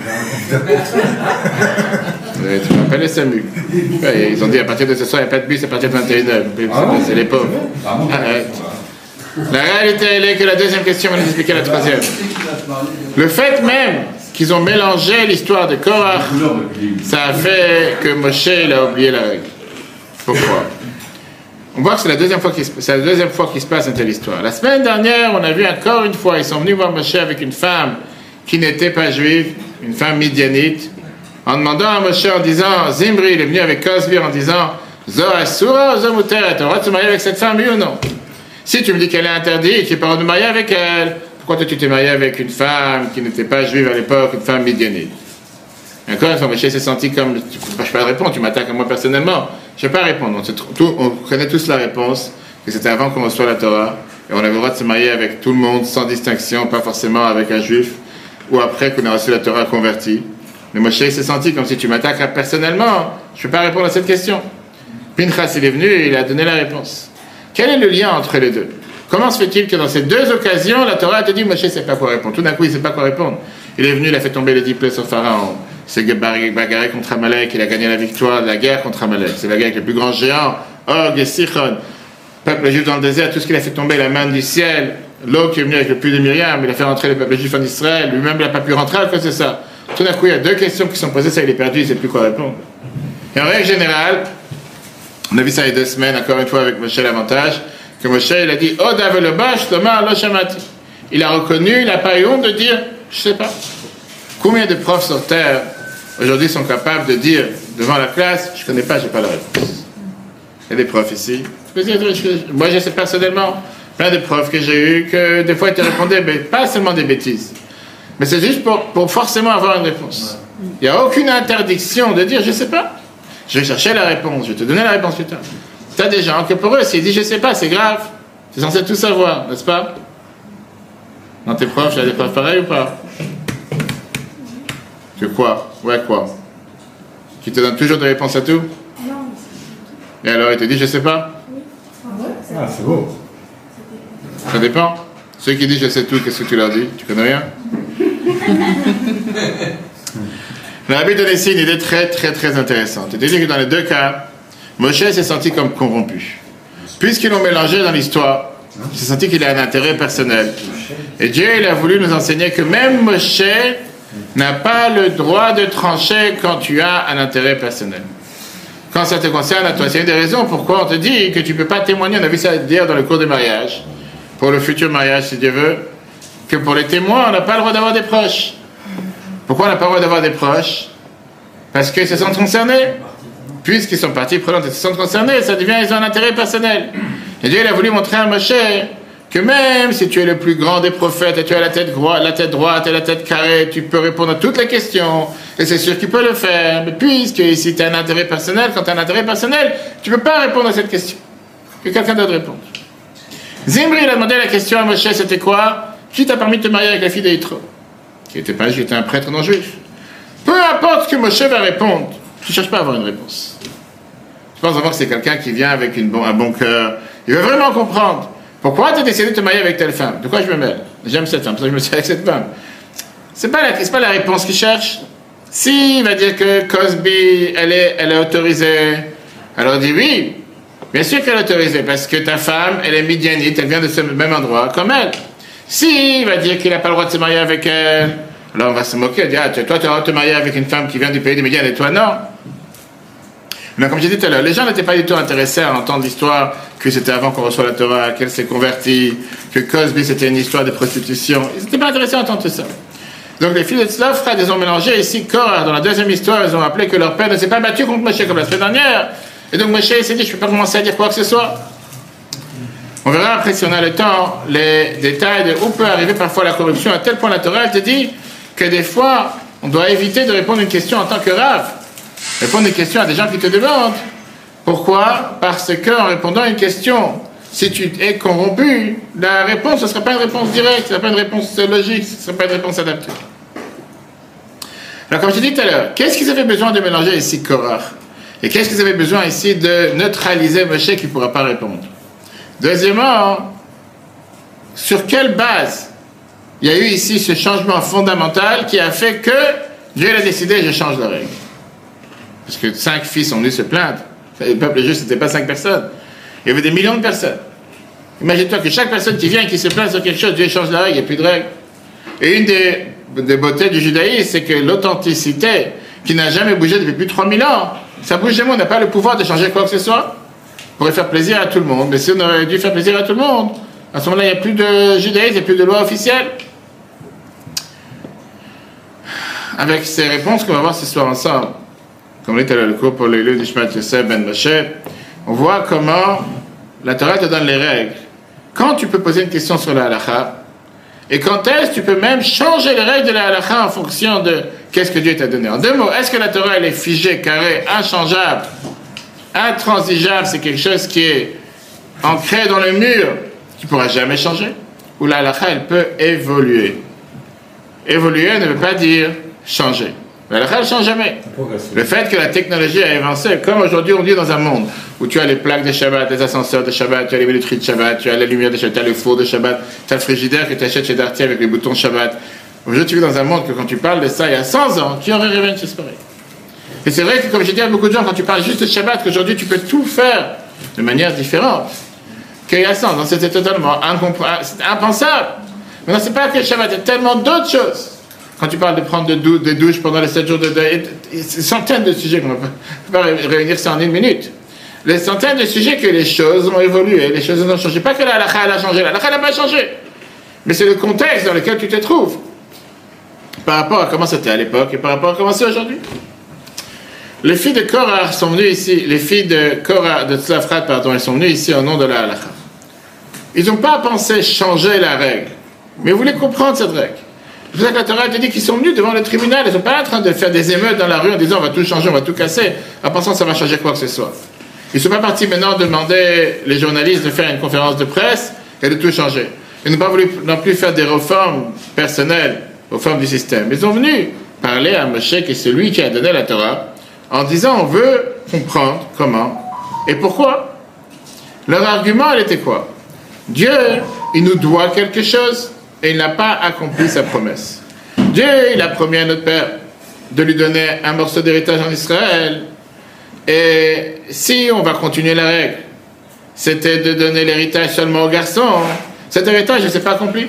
Tu m'appelles les SAMU. Ouais, ils ont dit à partir de ce soir, il n'y a pas de bus à partir de 21h. C'est les pauvres. Ah Arrête. La réalité, elle est que la deuxième question, on va nous expliquer la troisième. Le fait même qu'ils ont mélangé l'histoire de Korach ça a fait que Moshe il a oublié la règle. Pourquoi? On voit que c'est la deuxième fois qu'il se, c'est la deuxième fois qu'il se passe une telle histoire. La semaine dernière, on a vu encore une fois, ils sont venus voir Moshe avec une femme qui n'était pas juive, une femme midianite, en demandant à Moshe en disant, Zimri, il est venu avec Cosby en disant, Zo Asura, Zo Muter, tu auras de te marier avec cette femme, oui ou non? Si tu me dis qu'elle est interdite tu n'es pas le droit de marier avec elle, pourquoi tu t'es marié avec une femme qui n'était pas juive à l'époque, une femme une fois, Moshe s'est senti comme. Je ne peux pas répondre, tu m'attaques à moi personnellement. Je ne vais pas répondre. On, connaît tous la réponse, que c'était avant qu'on reçoive la Torah, et on avait le droit de se marier avec tout le monde, sans distinction, pas forcément avec un juif, ou après qu'on a reçu la Torah convertie. Mais Moshe s'est senti comme si tu m'attaques personnellement. Je ne peux pas répondre à cette question. Pinchas, il est venu et il a donné la réponse. Quel est le lien entre les deux? Comment se fait-il que dans ces deux occasions, la Torah te dit Moshe ne sait pas quoi répondre Tout d'un coup, il ne sait pas quoi répondre. Il est venu, il a fait tomber les dix plaies sur Pharaon. Il s'est bagarré contre Amalek, il a gagné la victoire de la guerre contre Amalek. C'est la guerre avec les plus grands géants, Og et Sichon. Peuple juif dans le désert, tout ce qu'il a fait tomber, la main du ciel, l'eau qui est venue avec le puits de Myriam, il a fait rentrer le peuple juif en Israël, lui-même il n'a pas pu rentrer à cause de ça. Tout d'un coup, il y a deux questions qui sont posées, ça il est perdu, il ne sait plus quoi répondre. Et en règle générale, on a vu ça il y a deux semaines, encore une fois avec Moshe l'avantage, que Moshe il a dit Davelobash, Thomas shamati. Il a reconnu, il n'a pas eu honte de dire Je sais pas. Combien de profs sur Terre aujourd'hui sont capables de dire devant la classe Je connais pas, j'ai pas la réponse Il y a des profs ici. Moi je sais personnellement plein de profs que j'ai eu que des fois ils te répondaient, mais pas seulement des bêtises. Mais c'est juste pour, forcément avoir une réponse. Il n'y a aucune interdiction de dire je sais pas. Je vais chercher la réponse, je vais te donner la réponse plus tard. Tu as des gens que pour eux, s'ils disent je sais pas, c'est grave. C'est censé tout savoir, n'est-ce pas? Dans tes profs, tu as des profs pareils ou pas? Que quoi Ouais, quoi? Qui te donnent toujours des réponses à tout? Et alors, il te dit je sais pas? Ah, c'est beau. Ça dépend. Ceux qui disent je sais tout, qu'est-ce que tu leur dis? Tu connais rien? Le rabbi donne ici une idée très très très intéressante. Il dit que dans les deux cas, Moshe s'est senti comme corrompu. Puisqu'ils l'ont mélangé dans l'histoire, il s'est senti qu'il a un intérêt personnel. Et Dieu, il a voulu nous enseigner que même Moshe n'a pas le droit de trancher quand tu as un intérêt personnel. Quand ça te concerne à toi, c'est une des raisons pourquoi on te dit que tu ne peux pas témoigner. On a vu ça dire dans le cours de mariage, pour le futur mariage, si Dieu veut, que pour les témoins, on n'a pas le droit d'avoir des proches. Pourquoi on n'a pas le droit d'avoir des proches? Parce qu'ils se sentent concernés. Puisqu'ils sont partis prenantes et se sentent concernés, ça devient, ils ont un intérêt personnel. Et Dieu, il a voulu montrer à Moshe que même si tu es le plus grand des prophètes et tu as la tête, droite, la tête droite et la tête carrée, tu peux répondre à toutes les questions. Et c'est sûr qu'il peut le faire. Mais puisque ici tu as un intérêt personnel, quand tu as un intérêt personnel, tu ne peux pas répondre à cette question. Que quelqu'un d'autre réponde. Zimri, il a demandé la question à Moshe, c'était quoi? Qui t'a permis de te marier avec la fille d'Yitro Qui n'était pas juif, était un prêtre non juif. Peu importe ce que Moshe va répondre, tu ne cherches pas à avoir une réponse. Je pense d'abord que c'est quelqu'un qui vient avec un bon cœur. Il veut vraiment comprendre. Pourquoi tu as décidé de te marier avec telle femme? De quoi je me mêle? J'aime cette femme, pour ça je me suis avec cette femme. C'est pas la, pas la réponse qu'il cherche. Si il va dire que Cosby, elle est, elle est autorisée, alors dit oui, bien sûr qu'elle est autorisée, parce que ta femme, elle est midianite, elle vient de ce même endroit comme elle. Si il va dire qu'il n'a pas le droit de se marier avec elle, alors on va se moquer, dire, ah, toi tu as le droit de te marier avec une femme qui vient du pays de Midian et toi non. Mais comme j'ai dit tout à l'heure, les gens n'étaient pas du tout intéressés à entendre l'histoire que c'était avant qu'on reçoit la Torah, qu'elle s'est convertie, que Cosby c'était une histoire de prostitution. Ils n'étaient pas intéressés à entendre tout ça. Donc les fils de frères, ils ont mélangé ici Korah. Dans la deuxième histoire, ils ont rappelé que leur père ne s'est pas battu contre Moshe comme la semaine dernière. Et donc Moshe s'est dit, je ne peux pas commencer à dire quoi que ce soit. On verra après si on a le temps les détails de où peut arriver parfois la corruption. À tel point la Torah elle te dit que des fois, on doit éviter de répondre à une question en tant que rave. Répondre une question à des gens qui te demandent. Pourquoi? Parce qu'en répondant à une question, si tu es corrompu, la réponse, ne sera pas une réponse directe, ce ne sera pas une réponse logique, ce ne sera pas une réponse adaptée. Alors, comme je dit tout à l'heure, qu'est-ce qu'ils avaient besoin de mélanger ici Korah? Et qu'est-ce qu'ils avaient besoin ici de neutraliser Moshe qui ne pourra pas répondre? Deuxièmement, sur quelle base il y a eu ici ce changement fondamental qui a fait que Dieu a décidé, je change la règle. Parce que cinq fils sont venus se plaindre. Le peuple juif, ce n'était pas cinq personnes. Il y avait des millions de personnes. Imagine-toi que chaque personne qui vient et qui se plaint sur quelque chose, Dieu change la règle, il n'y a plus de règle. Et une des, des beautés du judaïsme, c'est que l'authenticité, qui n'a jamais bougé depuis plus de 3000 ans, ça bouge jamais, on n'a pas le pouvoir de changer quoi que ce soit. On pourrait faire plaisir à tout le monde, mais si on aurait dû faire plaisir à tout le monde, à ce moment-là, il n'y a plus de judaïsme, il n'y a plus de loi officielle. Avec ces réponses qu'on va voir ce soir ensemble, comme dit le cours pour lieux d'Ishmael Yosef Ben Moshe, on voit comment la Torah te donne les règles. Quand tu peux poser une question sur la halakha, et quand est-ce tu peux même changer les règles de la halakha en fonction de qu'est-ce que Dieu t'a donné? En deux mots, est-ce que la Torah elle est figée, carrée, inchangeable, intransigeable, c'est quelque chose qui est ancré dans le mur, qui ne pourra jamais changer? Ou la halakha elle peut évoluer? Évoluer ne veut pas dire changer. La halakha ne change jamais. Le fait que la technologie a avancé, comme aujourd'hui on dit dans un monde où tu as les plaques de Shabbat, les ascenseurs de Shabbat, tu as les minuteries de Shabbat, tu as la lumière de Shabbat, tu as le four de Shabbat, tu as le frigidaire que tu achètes chez Darty avec les boutons Shabbat. Aujourd'hui tu vis dans un monde que quand tu parles de ça il y a 100 ans, qui aurait rêvé une pareille Et c'est vrai que comme j'ai dit à beaucoup de gens, quand tu parles juste de Shabbat, qu'aujourd'hui tu peux tout faire de manière différente. Qu'il y a 100 ans, c'était totalement impensable. Mais non, c'est pas que Shabbat, il y a tellement d'autres choses. Quand tu parles de prendre des de douches pendant les 7 jours de deuil, centaines de sujets qu'on ne peut pas réunir ça en une minute. Les centaines de sujets que les choses ont évolué, les choses ont changé. Pas que la halakha a changé, la halakha n'a pas changé. Mais c'est le contexte dans lequel tu te trouves. Par rapport à comment c'était à l'époque et par rapport à comment c'est aujourd'hui. Les filles de Korah sont venues ici, les filles de Korah, de Tzlafrat, pardon, elles sont venues ici au nom de la halakha. Ils n'ont pas pensé changer la règle, mais ils voulaient comprendre cette règle. C'est pour ça que la Torah te dit qu'ils sont venus devant le tribunal. Ils ne sont pas en train de faire des émeutes dans la rue en disant on va tout changer, on va tout casser, en pensant que ça va changer quoi que ce soit. Ils ne sont pas partis maintenant demander les journalistes de faire une conférence de presse et de tout changer. Ils n'ont pas voulu non plus faire des réformes personnelles, réformes du système. Ils sont venus parler à Moshe, qui est celui qui a donné la Torah, en disant on veut comprendre comment et pourquoi. Leur argument, elle était quoi? Dieu, il nous doit quelque chose et il n'a pas accompli sa promesse. Dieu, il a promis à notre Père de lui donner un morceau d'héritage en Israël. Et si on va continuer la règle, c'était de donner l'héritage seulement aux garçons, cet héritage ne s'est pas accompli.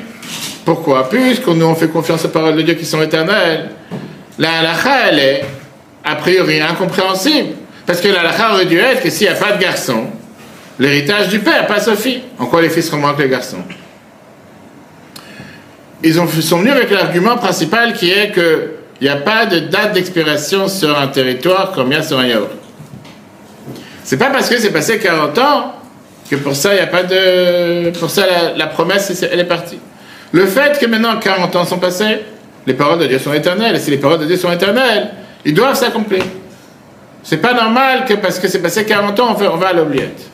Pourquoi? Puisque nous on fait confiance aux paroles de Dieu qui sont éternelles. La halakha, elle est a priori incompréhensible. Parce que la halakha aurait dû être que s'il n'y a pas de garçon, l'héritage du père passe aux filles. En quoi les filles seront les garçons? Ils ont, sont venus avec l'argument principal qui est qu'il n'y a pas de date d'expiration sur un territoire comme il y a sur un yaourt. C'est pas parce que c'est passé 40 ans que pour ça, il a pas de. Pour ça, la, promesse, elle est partie. Le fait que maintenant 40 ans sont passés, les paroles de Dieu sont éternelles. Et si les paroles de Dieu sont éternelles, ils doivent s'accomplir. C'est pas normal que parce que c'est passé 40 ans, on va à l'oubliette.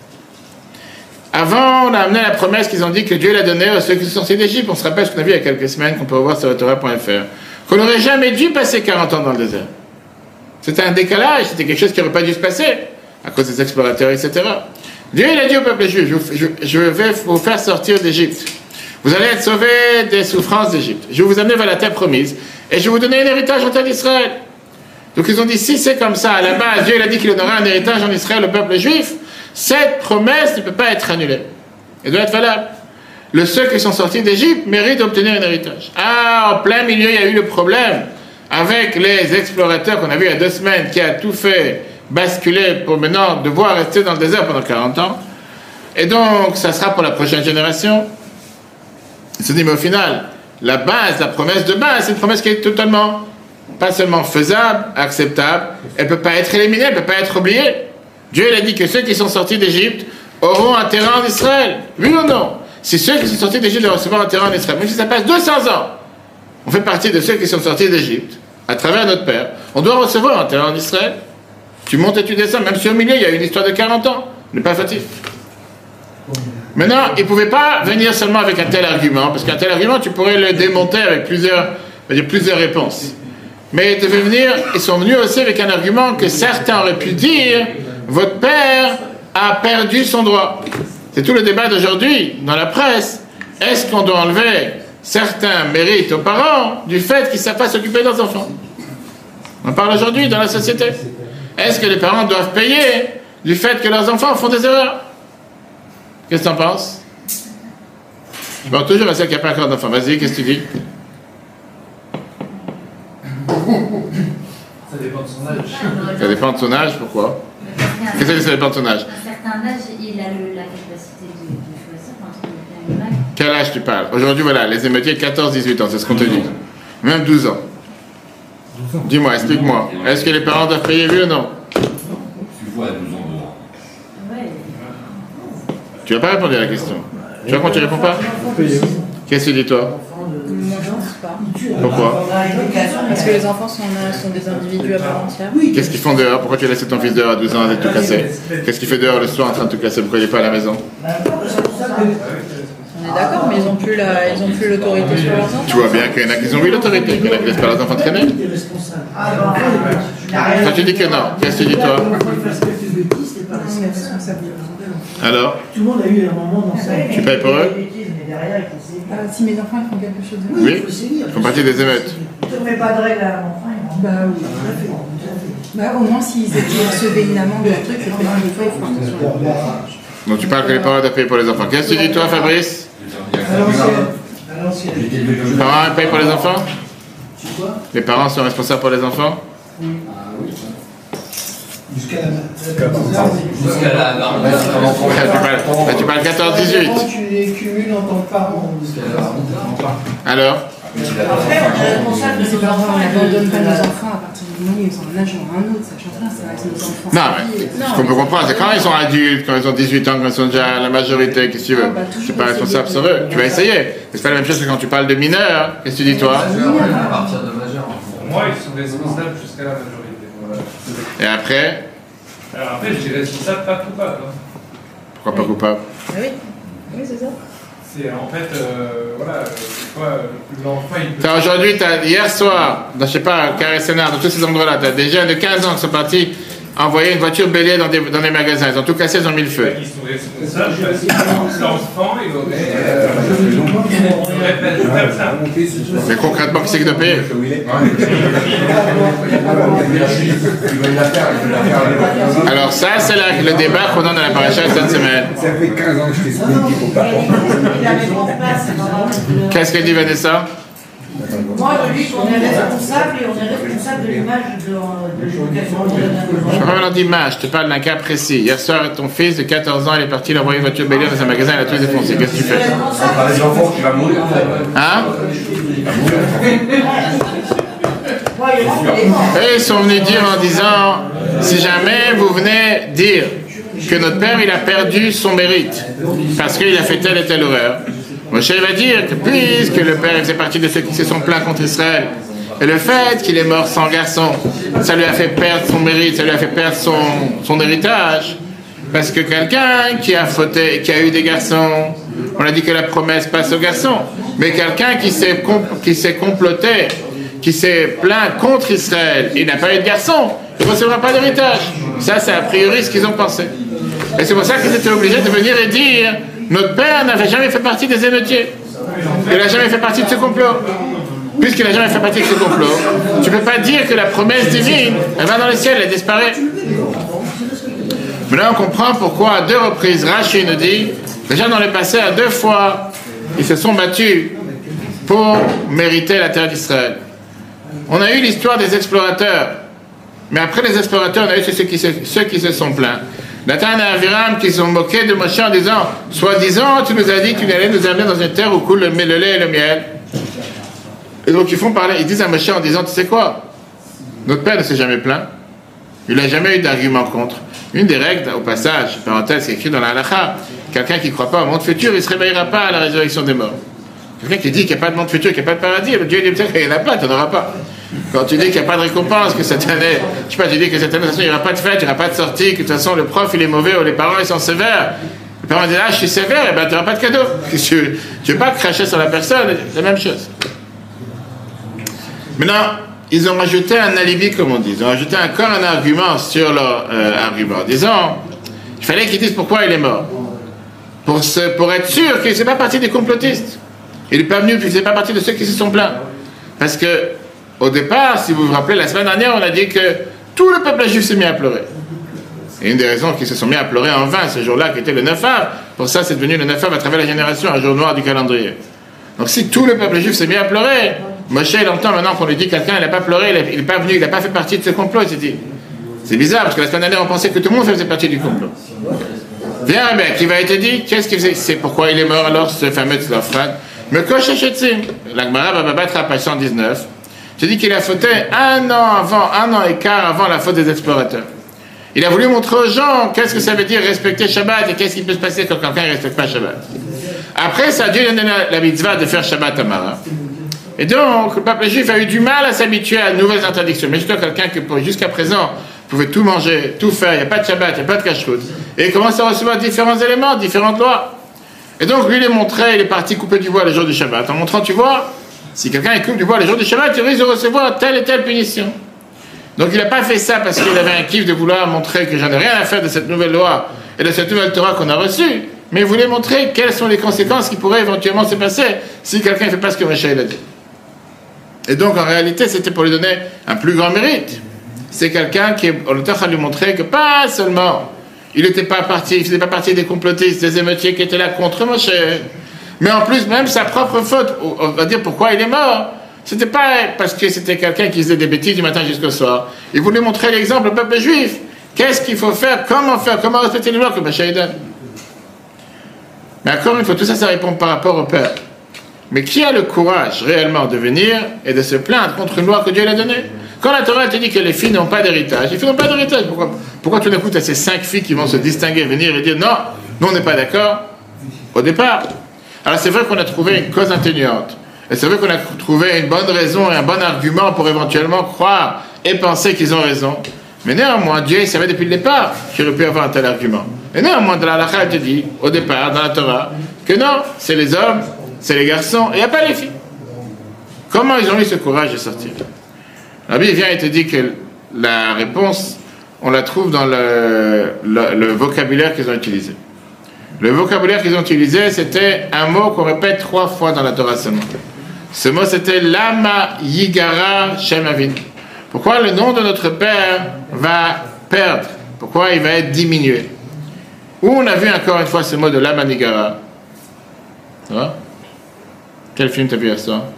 Avant, on a amené la promesse qu'ils ont dit que Dieu l'a donnée à ceux qui sont sortis d'Égypte. On se rappelle ce qu'on a vu il y a quelques semaines, qu'on peut voir sur Torah.fr. Qu'on n'aurait jamais dû passer 40 ans dans le désert. C'était un décalage, c'était quelque chose qui n'aurait pas dû se passer, à cause des explorateurs, etc. Dieu, il a dit au peuple juif, je, vais vous faire sortir d'Égypte. Vous allez être sauvés des souffrances d'Égypte. Je vais vous amener vers la terre promise. Et je vais vous donner un héritage en terre d'Israël. Donc ils ont dit, si c'est comme ça, à la base, Dieu il a dit qu'il donnera un héritage en Israël au peuple juif, cette promesse ne peut pas être annulée. Elle doit être valable. Le ceux qui sont sortis d'Égypte méritent d'obtenir un héritage. Ah, en plein milieu, il y a eu le problème avec les explorateurs qu'on a vu il y a deux semaines, qui a tout fait basculer pour maintenant devoir rester dans le désert pendant 40 ans. Et donc, ça sera pour la prochaine génération. Il se dit, mais au final, la base, la promesse de base, c'est une promesse qui est totalement, pas seulement faisable, acceptable, elle ne peut pas être éliminée, elle ne peut pas être oubliée. Dieu, il a dit que ceux qui sont sortis d'Égypte auront un terrain en Israël. Oui ou non? Si ceux qui sont sortis d'Égypte doivent recevoir un terrain en Israël, même si ça passe 200 ans, on fait partie de ceux qui sont sortis d'Égypte, à travers notre Père, on doit recevoir un terrain en Israël. Tu montes et tu descends, même si au milieu il y a une histoire de 40 ans. N'est pas fatigué. Maintenant, ils ne pouvaient pas venir seulement avec un tel argument, parce qu'un tel argument, tu pourrais le démonter avec plusieurs, plusieurs réponses. Mais ils devaient venir, ils sont venus aussi avec un argument que certains auraient pu dire, votre père a perdu son droit. C'est tout le débat d'aujourd'hui dans la presse. Est-ce qu'on doit enlever certains mérites aux parents du fait qu'ils ne savent pas s'occuper de leurs enfants? On parle aujourd'hui dans la société. Est-ce que les parents doivent payer du fait que leurs enfants font des erreurs? Qu'est-ce que tu en penses? Je parle toujours à celle qui n'a pas encore d'enfant. Vas-y, qu'est-ce que tu dis? Ça dépend de son âge. Ça dépend de son âge, pourquoi? Qu'est-ce que son âge À un certain âge, il a le- la capacité de, de choisir entre le père et le mari. Quel âge tu parles Aujourd'hui, voilà, les émeutiers, 14-18 ans, c'est ce qu'on te dit. Même 12 ans. Dis-moi, explique-moi. Est-ce que les parents doivent payer, oui ou non Tu vois à 12 ans dehors. Tu n'as pas répondu à la question. Tu vois quand tu réponds pas Qu'est-ce que tu dis toi pas. Pourquoi Parce que les enfants sont, euh, sont des individus à part entière. Qu'est-ce qu'ils font dehors? Pourquoi tu laisses ton fils dehors à 12 ans avec tout cassé Qu'est-ce qu'il fait dehors le soir en train de tout casser? Pourquoi il n'est pas à la maison? On est d'accord, mais ils ont plus la, ils ont plus l'autorité sur leurs enfants. Tu vois bien qu'il y en a qui ont eu l'autorité, qu'il y en a qui laissent pas leurs enfants traîner. Toi tu dis que non. Qu'est-ce que tu dis toi? Alors? Tout le monde a eu un moment dans sa vie. Tu payes pour eux? Ah, si mes enfants font quelque chose de Oui. Ils font partie des émeutes. Tu ne mets pas de règles à l'enfant, rentre. Bah oui. Bah, au moins, s'ils recevaient une amende ou un truc, le fait que des fois, ils font attention. Donc tu parles que les parents doivent payer pour les enfants. Qu'est-ce que tu dis toi Fabrice? Les parents payent pour les enfants? Les parents sont responsables pour les enfants? Jusqu'à la. Jusqu'à la. Ah, tu parles, ah, tu parles 14-18. Comment tu les cumules en tant que parent Alors Après, on est responsable de C'est nos enfants on n'abandonne pas nos enfants à partir du moment où ils ont un âge ou un autre, ça change rien, ça reste nos enfants. Non, mais ce qu'on peut comprendre, c'est quand ils sont adultes, quand ils ont 18 ans, quand ils sont déjà à la majorité, qu'est-ce que tu veux? Ah, bah, Tu n'es pas responsable sur eux. Tu vas essayer. Mais c'est pas la même chose que quand tu parles de mineurs. Qu'est-ce que tu dis toi? À partir de majeur. Pour moi, ils sont responsables jusqu'à la majorité. Et après, Alors après, je dis responsable, pas coupable. hein. pourquoi pas coupable? Ah oui, oui c'est ça. C'est en fait, euh, voilà, euh, des fois, euh, l'enfant il peut. T'as Aujourd'hui, t'as- hier soir, dans, je sais pas, Carré Sénard, dans tous ces endroits-là, tu as des jeunes de 15 ans qui sont partis envoyer une voiture bélier dans des, dans des magasins. Ils ont tout cassé, ils ont mis le feu. Ils sont responsables que. Mais concrètement, qui c'est qui doit payer Alors ça, c'est la- le débat qu'on a dans la paracha cette semaine. Ça fait 15 ans que je t'explique qu'il faut pas Qu'est-ce que dit Vanessa? Moi, je dis qu'on est responsable et on est responsable de l'image de, l'éducation Je parle d'image, je te parle d'un cas précis. Hier soir, ton fils de 14 ans, il est parti, il a envoyé une voiture bélier dans un magasin, il a tout défoncé. Qu'est-ce que tu fais? Enfants qui va mourir. Hein. Eux, ils sont venus dire en disant, si jamais vous venez dire que notre père, il a perdu son mérite, parce qu'il a fait telle et telle horreur, Moshe va dire que puisque le père faisait partie de ceux qui se sont plaints contre Israël, et le fait qu'il est mort sans garçon, ça lui a fait perdre son mérite, ça lui a fait perdre son, héritage. Parce que quelqu'un qui a fauté, qui a eu des garçons, on a dit que la promesse passe aux garçons, mais quelqu'un qui s'est com- qui s'est comploté, qui s'est plaint contre Israël, il n'a pas eu de garçon, il ne recevra pas d'héritage. Ça, c'est a priori ce qu'ils ont pensé. Et c'est pour ça qu'ils étaient obligés de venir et dire notre père n'avait jamais fait partie des émeutiers. Il n'a jamais fait partie de ce complot. Puisqu'il n'a jamais fait partie de ce complot, tu ne peux pas dire que la promesse divine, elle va dans le ciel, elle disparaît. Maintenant, on comprend pourquoi à deux reprises, Rachid nous dit, déjà dans le passé, à deux fois, ils se sont battus pour mériter la terre d'Israël. On a eu l'histoire des explorateurs Mais après les explorateurs, on a eu ceux qui se, ceux qui se sont plaints. Nathan et Aviram qui se moqués de Moshe en disant, soi-disant, tu nous as dit que tu allais nous amener dans une terre où coule le, lait et le miel. Et donc ils font parler, ils disent à Moshe en disant, tu sais quoi? Notre père ne s'est jamais plaint. Il n'a jamais eu d'argument contre. Une des règles, au passage, parenthèse, c'est écrit dans la halakha, quelqu'un qui ne croit pas au monde futur, il ne se réveillera pas à la résurrection des morts. Quelqu'un qui dit qu'il n'y a pas de monde futur, qu'il n'y a pas de paradis, Dieu dit peut-être qu'il n'y en a pas, tu n'en auras pas. Quand tu dis qu'il n'y a pas de récompense, que cette année, je sais pas, tu dis que cette année, de toute façon, il n'y aura pas de fête, il n'y aura pas de sortie, que de toute façon, le prof, il est mauvais, ou les parents, ils sont sévères. Les parents disent, ah, je suis sévère, et ben, tu n'auras pas de cadeau. Tu ne veux pas cracher sur la personne, c'est la même chose. Maintenant, ils ont rajouté un alibi, comme on dit. Ils ont rajouté encore un argument sur leur euh, argument, en disant il fallait qu'ils disent pourquoi il est mort. Pour, se, pour être sûr qu'il ne fait pas partie des complotistes. Il n'est pas venu, il ne fait pas partie de ceux qui se sont plaints. Parce que, au départ, si vous vous rappelez, la semaine dernière, on a dit que tout le peuple juif s'est mis à pleurer. Et une des raisons qu'ils se sont mis à pleurer en vain ce jour-là, qui était le 9 av, pour ça c'est devenu le 9 av à travers la génération, un jour noir du calendrier. Donc si tout le peuple juif s'est mis à pleurer, Moshe, il entend maintenant qu'on lui dit quelqu'un, il n'a pas pleuré, il n'est pas venu, il n'a pas fait partie de ce complot, il s'est dit. C'est bizarre, parce que la semaine dernière, on pensait que tout le monde faisait partie du complot. Viens un mec, il va être dit, qu'est-ce qu'il faisait? C'est pourquoi il est mort alors, ce fameux Tzlofran Me coche Gemara va battre à page 119. Je dis qu'il a fauté un an avant, un an et quart avant la faute des explorateurs. Il a voulu montrer aux gens qu'est-ce que ça veut dire respecter Shabbat et qu'est-ce qui peut se passer quand quelqu'un ne respecte pas Shabbat. Après ça, Dieu lui a donné la mitzvah de faire Shabbat à Mara. Et donc, le peuple juif a eu du mal à s'habituer à de nouvelles interdictions. Mais jusqu'à quelqu'un qui, jusqu'à présent, pouvait tout manger, tout faire, il n'y a pas de Shabbat, il n'y a pas de cache Et il commence à recevoir différents éléments, différentes lois. Et donc, lui, il est montré, il est parti couper du bois le jour du Shabbat, en montrant, tu vois, si quelqu'un coupe du bois le jour du Shabbat, il risque de recevoir telle et telle punition. Donc, il n'a pas fait ça parce qu'il avait un kiff de vouloir montrer que j'en ai rien à faire de cette nouvelle loi et de cette nouvelle Torah qu'on a reçue, mais il voulait montrer quelles sont les conséquences qui pourraient éventuellement se passer si quelqu'un ne fait pas ce que Michel a dit. Et donc, en réalité, c'était pour lui donner un plus grand mérite. C'est quelqu'un qui, on a lui montrer que pas seulement il n'était pas parti, il faisait pas partie des complotistes, des émeutiers qui étaient là contre Moshe, mais en plus, même sa propre faute, on va dire pourquoi il est mort. C'était pas parce que c'était quelqu'un qui faisait des bêtises du matin jusqu'au soir. Il voulait montrer l'exemple au peuple juif. Qu'est-ce qu'il faut faire? Comment faire? Comment respecter les lois que Moshe donne Mais encore une fois, tout ça, ça répond par rapport au père. Mais qui a le courage réellement de venir et de se plaindre contre une loi que Dieu l'a donnée? Quand la Torah te dit que les filles n'ont pas d'héritage, les filles n'ont pas d'héritage. Pourquoi, pourquoi tout d'un coup tu as ces cinq filles qui vont se distinguer, venir et dire non, nous on n'est pas d'accord? Au départ Alors c'est vrai qu'on a trouvé une cause atténuante. Et c'est vrai qu'on a trouvé une bonne raison et un bon argument pour éventuellement croire et penser qu'ils ont raison. Mais néanmoins, Dieu il savait depuis le départ qu'il aurait pu avoir un tel argument. Et néanmoins, dans la il te dit, au départ, dans la Torah, que non, c'est les hommes c'est les garçons, et il n'y a pas les filles. Comment ils ont eu ce courage de sortir? La Bible vient et te dit que la réponse, on la trouve dans le, vocabulaire qu'ils ont utilisé. Le vocabulaire qu'ils ont utilisé, c'était un mot qu'on répète trois fois dans la Torah seulement. Ce mot, c'était Lama Yigara Shemavin. Pourquoi le nom de notre Père va perdre? Pourquoi il va être diminué? Où on a vu encore une fois ce mot de Lama Yigara? Quel film t'as vu à ça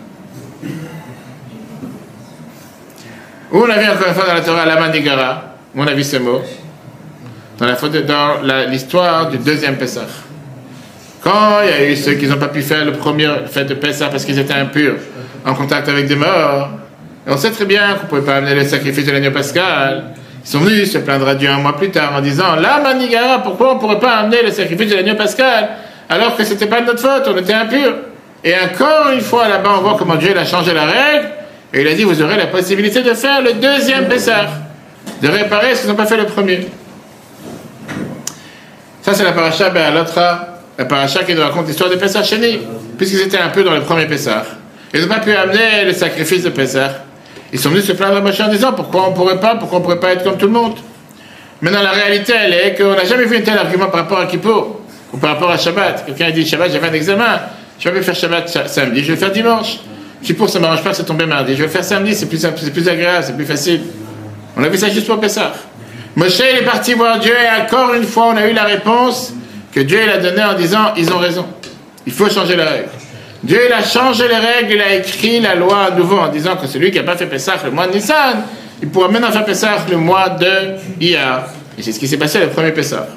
Où on a vu encore une fois dans la Torah la Mandigara Où on a vu ces mots Dans l'histoire du deuxième Pessah. Quand il y a eu ceux qui n'ont pas pu faire le premier fête de Pessah parce qu'ils étaient impurs, en contact avec des morts, et on sait très bien qu'on ne pouvait pas amener le sacrifice de l'agneau pascal. Ils sont venus se plaindre à Dieu un mois plus tard en disant La Manigara, pourquoi on ne pourrait pas amener le sacrifice de l'agneau pascal alors que ce n'était pas de notre faute, on était impurs et encore une fois, là-bas, on voit comment Dieu a changé la règle. Et il a dit, vous aurez la possibilité de faire le deuxième Pessah. De réparer ce qu'ils n'ont pas fait le premier. Ça, c'est la paracha Be'alotra. La paracha qui nous raconte l'histoire de Pessah Chéni. Puisqu'ils étaient un peu dans le premier Pessah. Ils n'ont pas pu amener le sacrifice de Pessah. Ils sont venus se plaindre à Moshe en disant, pourquoi on ne pourrait pas, pourquoi on ne pourrait pas être comme tout le monde? Maintenant, la réalité, elle est qu'on n'a jamais vu un tel argument par rapport à Kippour. Ou par rapport à Shabbat. Quelqu'un a dit, Shabbat, j'avais un examen. Je vais faire Shabbat samedi, je vais faire dimanche. pour ça ne m'arrange pas c'est tombé mardi. Je vais faire samedi, c'est plus, plus agréable, c'est plus facile. On a vu ça juste pour Pessah. Moshe, est parti voir Dieu et encore une fois, on a eu la réponse que Dieu a donnée en disant ils ont raison. Il faut changer les règles. Dieu il a changé les règles, il a écrit la loi à nouveau en disant que celui qui n'a pas fait Pessah le mois de Nissan, il pourra maintenant faire Pessah le mois de Iyar. Et c'est ce qui s'est passé le premier Pessah.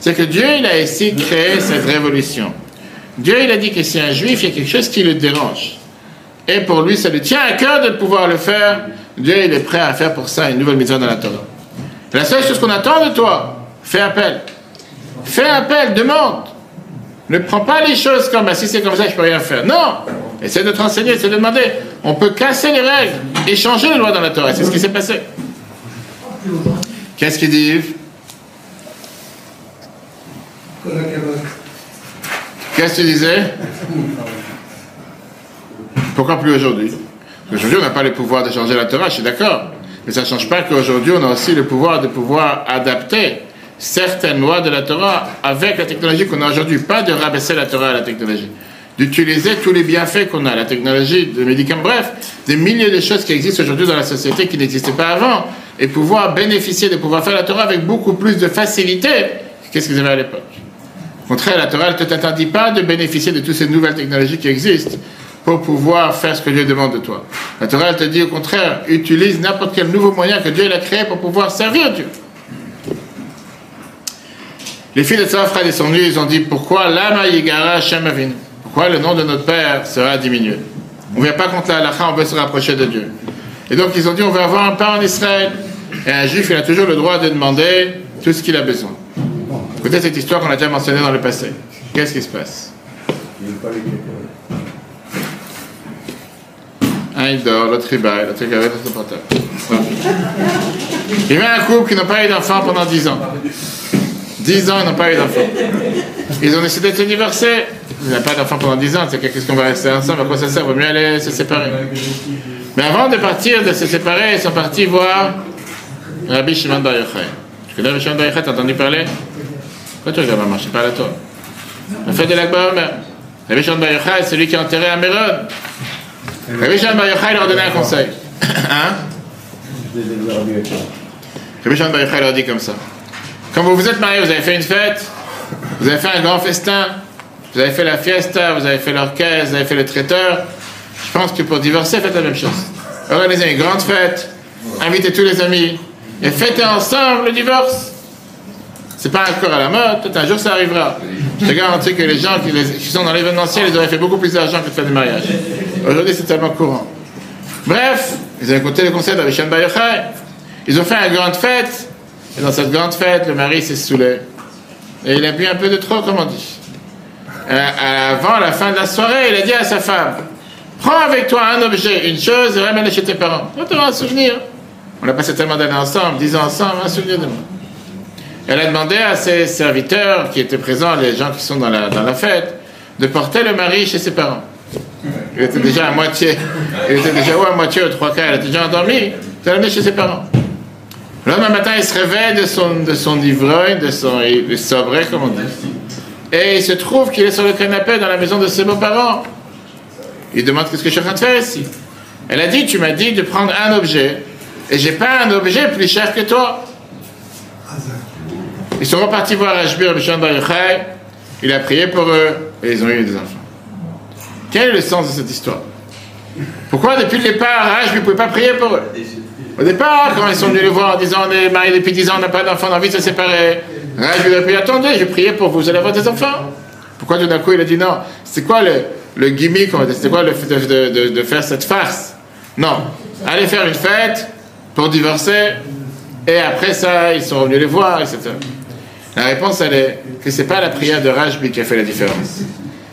C'est que Dieu, il a essayé de créer cette révolution. Dieu, il a dit que si un juif, il y a quelque chose qui le dérange, et pour lui, ça lui tient à cœur de pouvoir le faire, Dieu, il est prêt à faire pour ça une nouvelle mise dans la Torah. La seule chose qu'on attend de toi, fais appel. Fais appel, demande. Ne prends pas les choses comme ah, si c'est comme ça, je peux rien faire. Non Essaie de te renseigner, essaie de demander. On peut casser les règles et changer les lois dans la Torah. C'est ce qui s'est passé. Qu'est-ce qu'il dit Yves Qu'est-ce que tu disais Pourquoi plus aujourd'hui? Aujourd'hui, on n'a pas le pouvoir de changer la Torah, je suis d'accord. Mais ça ne change pas qu'aujourd'hui, on a aussi le pouvoir de pouvoir adapter certaines lois de la Torah avec la technologie qu'on a aujourd'hui. Pas de rabaisser la Torah à la technologie. D'utiliser tous les bienfaits qu'on a, la technologie, de médicaments, bref, des milliers de choses qui existent aujourd'hui dans la société qui n'existaient pas avant, et pouvoir bénéficier de pouvoir faire la Torah avec beaucoup plus de facilité qu'est-ce qu'ils avaient à l'époque? Au contraire, la Torah ne t'interdit pas de bénéficier de toutes ces nouvelles technologies qui existent pour pouvoir faire ce que Dieu demande de toi. La Torah te dit au contraire, utilise n'importe quel nouveau moyen que Dieu a créé pour pouvoir servir Dieu. Les filles de Tzafra descendues, ils ont dit pourquoi Lama Yigara Hashem Avinu? Pourquoi le nom de notre Père sera diminué? On ne vient pas contre la halakha, on veut se rapprocher de Dieu. Et donc ils ont dit on veut avoir un pain en Israël. Et un juif, il a toujours le droit de demander tout ce qu'il a besoin. Écoutez cette histoire qu'on a déjà mentionnée dans le passé. Qu'est-ce qui se passe? Un il dort, l'autre il baille, l'autre garde son portable. Il y avait un couple qui n'a pas eu d'enfant pendant 10 ans. 10 ans, ils n'ont pas eu d'enfant. Ils ont décidé de se divorcer. Ils n'ont pas d'enfant pendant 10 ans, c'est qu'est-ce qu'on va rester ensemble, à quoi ça sert, il vaut mieux aller se séparer. Mais avant de partir, de se séparer, ils sont partis voir Rabbi Shimon Bar Yochai. Tu connais Rabbi Shimon Bar Yochai, t'as entendu parler? Pourquoi tu regardes maman Je parle à toi. La fête de l'Akbar. Rabbi Shimon Bar Yochai, c'est celui qui est enterré à. Rabbi Shimon Bar Yochai leur a donné un conseil. Hein? Rabbi Shimon Bar Yochai leur dit comme ça. Quand vous vous êtes mariés, vous avez fait une fête, vous avez fait un grand festin, vous avez fait la fiesta, vous avez fait l'orchestre, vous avez fait le traiteur. Je pense que pour divorcer, faites la même chose. Organisez une grande fête, invitez tous les amis et fêtez ensemble le divorce. C'est pas encore à la mode, peut-être un jour ça arrivera. Je te garantis que les gens qui, les- qui sont dans l'événementiel, ils auraient fait beaucoup plus d'argent que de faire des mariages. Aujourd'hui, c'est tellement courant. Bref, ils ont écouté le conseil d'Avishan Bayochai. Ils ont fait une grande fête. Et dans cette grande fête, le mari s'est saoulé. Et il a bu un peu de trop, comme on dit. Euh, avant la fin de la soirée, il a dit à sa femme Prends avec toi un objet, une chose, et ramène-le chez tes parents. On t'aura un souvenir. On a passé tellement d'années ensemble, dix ans ensemble, un souvenir de moi. Elle a demandé à ses serviteurs qui étaient présents, les gens qui sont dans la, dans la fête, de porter le mari chez ses parents. Il était déjà à moitié, il était déjà ou à moitié aux trois quarts, il était déjà endormi, il l'a amené chez ses parents. Le lendemain matin, il se réveille de son, de son ivrogne, de son il est sobré, comme on dit. Et il se trouve qu'il est sur le canapé dans la maison de ses beaux-parents. Il demande qu'est-ce que je suis en train de faire ici? Elle a dit, tu m'as dit de prendre un objet, et j'ai pas un objet plus cher que toi. Ils sont repartis voir Ashbir, le. Il a prié pour eux, et ils ont eu des enfants. Quel est le sens de cette histoire? Pourquoi depuis le départ, Ashbir ne pouvait pas prier pour eux? Au départ, quand ils sont venus le voir en disant on est mariés depuis 10 ans, on n'a pas d'enfants, on a envie de se séparer, Ashbir a dit attendez, je priais pour vous, vous allez avoir des enfants. Pourquoi tout d'un coup il a dit non C'est quoi le, gimmick C'était quoi le fait de, de- faire cette farce? Non. Allez faire une fête pour divorcer, et après ça, ils sont revenus les voir, etc. La réponse, elle est que c'est pas la prière de Rajbi qui a fait la différence.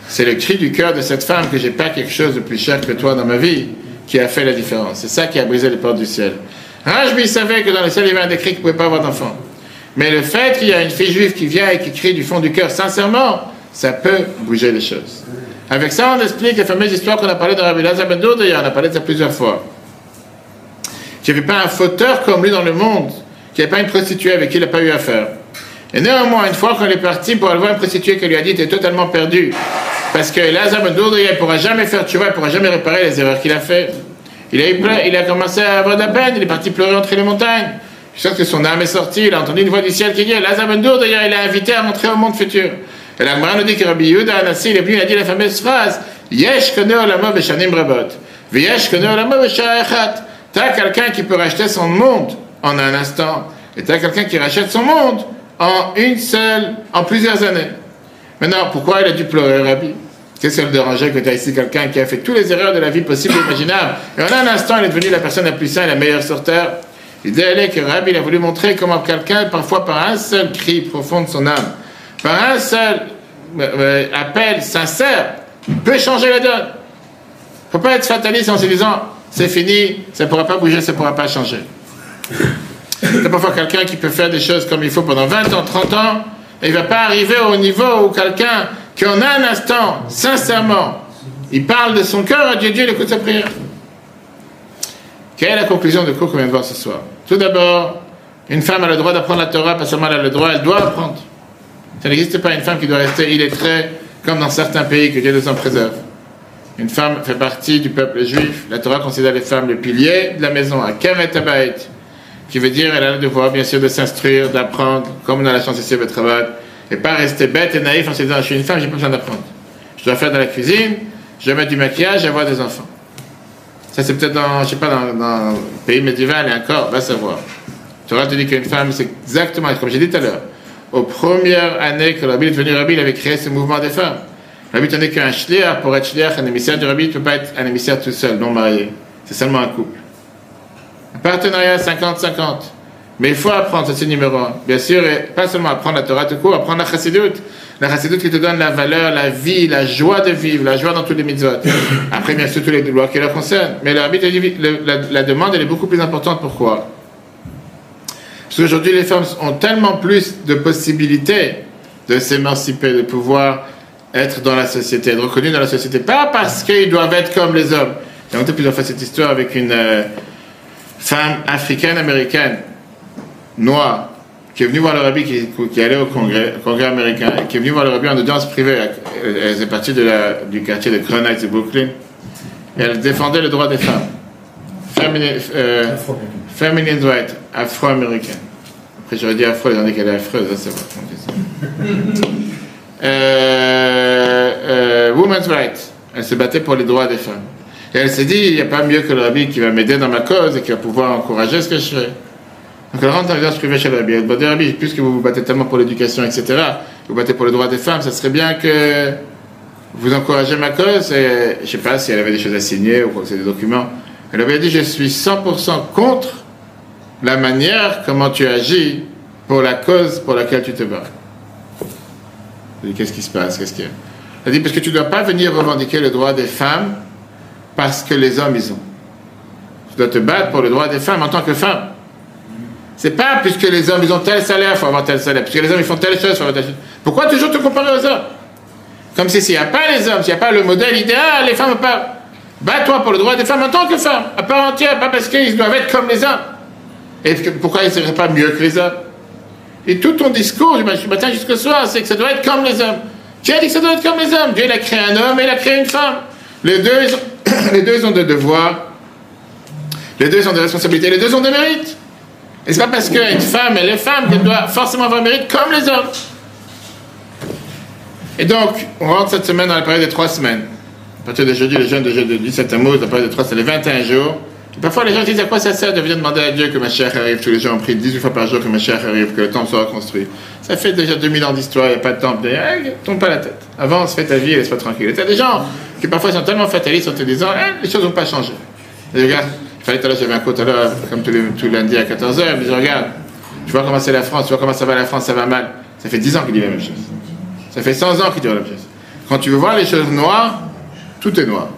C'est le cri du cœur de cette femme que j'ai pas quelque chose de plus cher que toi dans ma vie qui a fait la différence. C'est ça qui a brisé les portes du ciel. Rajbi savait que dans le ciel, il y avait un décret qu'il ne pouvait pas avoir d'enfant. Mais le fait qu'il y a une fille juive qui vient et qui crie du fond du cœur sincèrement, ça peut bouger les choses. Avec ça, on explique la fameuse histoire qu'on a parlé de Rabbi Lazar Ben d'ailleurs, on a parlé de ça plusieurs fois. Qu'il n'y avait pas un fauteur comme lui dans le monde, qu'il n'y avait pas une prostituée avec qui il n'a pas eu affaire. Et néanmoins, une fois qu'on est parti pour aller voir une prostituée qui lui a dit, tu es totalement perdu, parce que Lazar Ben il ne pourra jamais faire, tu vois, il ne pourra jamais réparer les erreurs qu'il a fait. Il a, eu plein- il a commencé à avoir de la peine, il est parti pleurer entre les montagnes. Je sais que son âme est sortie, il a entendu une voix du ciel qui dit, Lazar Ben d'ailleurs, il est invité à montrer au monde futur. Et la nous dit que Rabbi Yehuda Anassi, il est venu, il a dit la fameuse phrase, Yesh kone olamo beshanim rabot, Vyesh kone olamo beshara echat. Tu as quelqu'un qui peut racheter son monde en un instant, et tu as quelqu'un qui rachète son monde en une seule, en plusieurs années. Maintenant, pourquoi il a dû pleurer, Rabbi? Qu'est-ce que ça le dérangeait que tu as ici quelqu'un qui a fait toutes les erreurs de la vie possibles et imaginables, et en un instant, il est devenu la personne la plus saine et la meilleure sur terre L'idée est que Rabbi a voulu montrer comment quelqu'un, parfois par un seul cri profond de son âme, par un seul euh, euh, appel sincère, peut changer la donne. Il ne faut pas être fataliste en se disant c'est fini, ça ne pourra pas bouger, ça ne pourra pas changer. A parfois quelqu'un qui peut faire des choses comme il faut pendant 20 ans, 30 ans, et il ne va pas arriver au niveau où quelqu'un qui en un instant, sincèrement, il parle de son cœur à Dieu, Dieu il écoute sa prière. Quelle est la conclusion du cours qu'on vient de voir ce soir? Tout d'abord, une femme a le droit d'apprendre la Torah, pas seulement elle a le droit, elle doit apprendre. Ça n'existe pas une femme qui doit rester illettrée, comme dans certains pays que Dieu nous en préserve. Une femme fait partie du peuple juif. La Torah considère les femmes le pilier de la maison, à Abayt, qui veut dire qu'elle a le devoir, bien sûr, de s'instruire, d'apprendre, comme a la chance ici au travail, et pas rester bête et naïf en se disant Je suis une femme, j'ai pas besoin d'apprendre. Je dois faire dans la cuisine, je dois mettre du maquillage avoir des enfants. Ça, c'est peut-être dans, je sais pas, dans, dans, le pays médiéval et encore, va savoir. Torah te dit qu'une femme, c'est exactement, comme j'ai dit tout à l'heure, aux premières années que le rabbi est devenu rabbi, il avait créé ce mouvement des femmes. Le rabbi tenait qu'un shliach, pour être shliach, un émissaire du rabbi, ne peut pas être un émissaire tout seul, non marié. C'est seulement un couple. Partenariat 50-50. Mais il faut apprendre, c'est numéro un. Bien sûr, et pas seulement apprendre la Torah tout court, apprendre la chassidut. La chassidut qui te donne la valeur, la vie, la joie de vivre, la joie dans tous les mitzvot. Après, bien sûr, tous les lois qui la concernent. Mais la, demande, elle est beaucoup plus importante. Pourquoi? Parce qu'aujourd'hui, les femmes ont tellement plus de possibilités de s'émanciper, de pouvoir être dans la société, être reconnues dans la société. Pas parce qu'ils doivent être comme les hommes. J'ai raconté plusieurs fois cette histoire avec une euh, femme africaine-américaine, noire, qui est venue voir le rabbi, qui, qui allait au congrès, américain, qui est venue voir le rabbi en audience privée. Elle, faisait partie de la, du quartier de Crown Heights de Brooklyn. Et elle défendait le droit des femmes. Femini, euh, feminine right, afro-américaine. Après, j'aurais dit afro, ont dit qu'elle est affreuse, ça c'est bon. euh, euh, women's rights. Elle se battait pour les droits des femmes. Et elle s'est dit, il n'y a pas mieux que le rabbi qui va m'aider dans ma cause et qui va pouvoir encourager ce que je fais. Donc elle rentre en audience privée chez le rabbi. Elle dit, rabbi, puisque vous vous battez tellement pour l'éducation, etc., vous battez pour les droits des femmes, ça serait bien que vous encouragez ma cause. Je ne sais pas si elle avait des choses à signer ou c'est des documents. Elle avait dit, je suis 100% contre la manière comment tu agis pour la cause pour laquelle tu te bats. Je dis, qu'est-ce qui se passe? Qu'est-ce qu'il y a? Elle dit, parce que tu ne dois pas venir revendiquer le droit des femmes parce que les hommes, ils ont. Tu dois te battre pour le droit des femmes en tant que femme. C'est pas puisque les hommes, ils ont tel salaire, il faut avoir tel salaire. Puisque les hommes, ils font telle chose, il faut avoir telle chose. Pourquoi toujours te comparer aux hommes? Comme si s'il n'y a pas les hommes, s'il n'y a pas le modèle idéal, les femmes pas. Bats-toi pour le droit des femmes en tant que femme, à part entière, pas parce qu'ils doivent être comme les hommes. Et pourquoi ils ne seraient pas mieux que les hommes? Et tout ton discours du matin jusqu'au soir, c'est que ça doit être comme les hommes. Dieu a dit que ça doit être comme les hommes. Dieu il a créé un homme et il a créé une femme. Les deux, les deux ont des devoirs, les deux ont des responsabilités, les deux ont des mérites. Et c'est pas parce qu'une femme, elle est femme qu'elle doit forcément avoir mérite comme les hommes. Et donc, on rentre cette semaine dans la période des trois semaines. À partir de jeudi, le jeûne de jeudi 17 mois, la période des trois, c'est les 21 jours. Parfois, les gens disent à quoi ça sert de venir demander à Dieu que ma chère arrive? Tous les gens ont pris 18 fois par jour que ma chère arrive, que le temple soit reconstruit. Ça fait déjà 2000 ans d'histoire, il n'y a pas de temple. Hey, tombe pas la tête. Avance, fais ta vie et laisse-toi tranquille. Et as des gens qui parfois sont tellement fatalistes en te disant hey, les choses n'ont pas changé. Et regarde, fallait tout à l'heure, j'avais un cours tout à l'heure, comme tous les tout lundi à 14h, il me regarde, tu vois comment c'est la France, tu vois comment ça va la France, ça va mal. Ça fait 10 ans qu'il dit la même chose. Ça fait 100 ans qu'il dit la même chose. Quand tu veux voir les choses noires, tout est noir.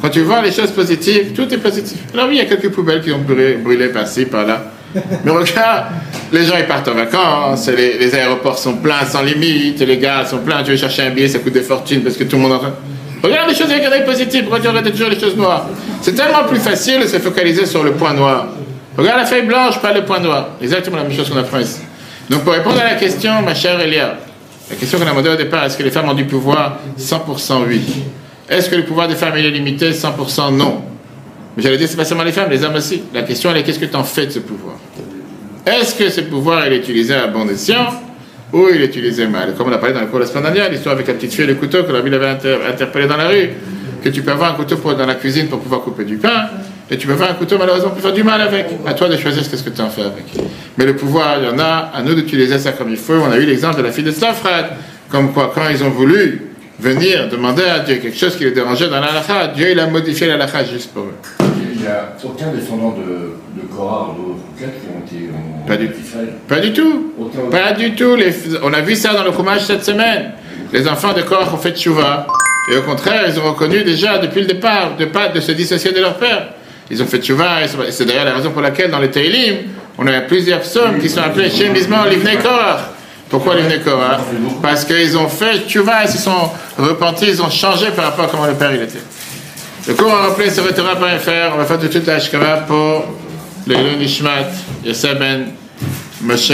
Quand tu veux voir les choses positives, tout est positif. Alors oui, il y a quelques poubelles qui ont brûlé, brûlé par-ci, par-là. Mais regarde, les gens ils partent en vacances, les, aéroports sont pleins sans limite, les gars sont pleins, tu veux chercher un billet, ça coûte des fortunes parce que tout le monde en. Regarde les choses avec un œil positif, toujours les choses noires C'est tellement plus facile de se focaliser sur le point noir. Regarde la feuille blanche, pas le point noir. Exactement la même chose qu'on apprend ici. Donc pour répondre à la question, ma chère Elia, la question qu'on a demandé au départ, est-ce que les femmes ont du pouvoir? 100% oui. Est-ce que le pouvoir des femmes est limité? 100% non. J'allais dire, c'est pas seulement les femmes, les hommes aussi. La question, elle est, qu'est-ce que tu en fais de ce pouvoir? Est-ce que ce pouvoir, il est utilisé à bon escient ou il est utilisé mal? Comme on a parlé dans le cours de la semaine dernière, l'histoire avec la petite fille et le couteau que la ville avait inter interpellé dans la rue, que tu peux avoir un couteau pour, dans la cuisine pour pouvoir couper du pain, Et tu peux faire un couteau, malheureusement, pour faire du mal avec. À toi de choisir ce que tu en fais avec. Mais le pouvoir, il y en a, à nous d'utiliser ça comme il faut. On a eu l'exemple de la fille de Safrat, comme quoi, quand ils ont voulu venir demander à Dieu quelque chose qui les dérangeait dans l'alacha, Dieu il a modifié l'alacha juste pour eux. Il n'y a aucun descendant de, de Korah ou qui ont été en Pas du-. Pas du tout. Aucun. Pas du tout. Les- on a vu ça dans le fromage cette semaine. Les enfants de Korach ont fait tchouva. Et au contraire, ils ont reconnu déjà depuis le départ de pas de se dissocier de leur père. Ils ont fait tchouva. Et c'est- d'ailleurs la raison pour laquelle dans les Teilim, on a plusieurs psaumes qui sont appelés Shem Bizman Livnei Korach. Pourquoi Livnei Korach Parce qu'ils ont fait tchouva, ils se sont repentis, ils ont changé par rapport à comment le père il était. Le cours à rappeler sur Torah.fr. On va faire tout de suite pour le Nishmat, Yosef Ben Moshe.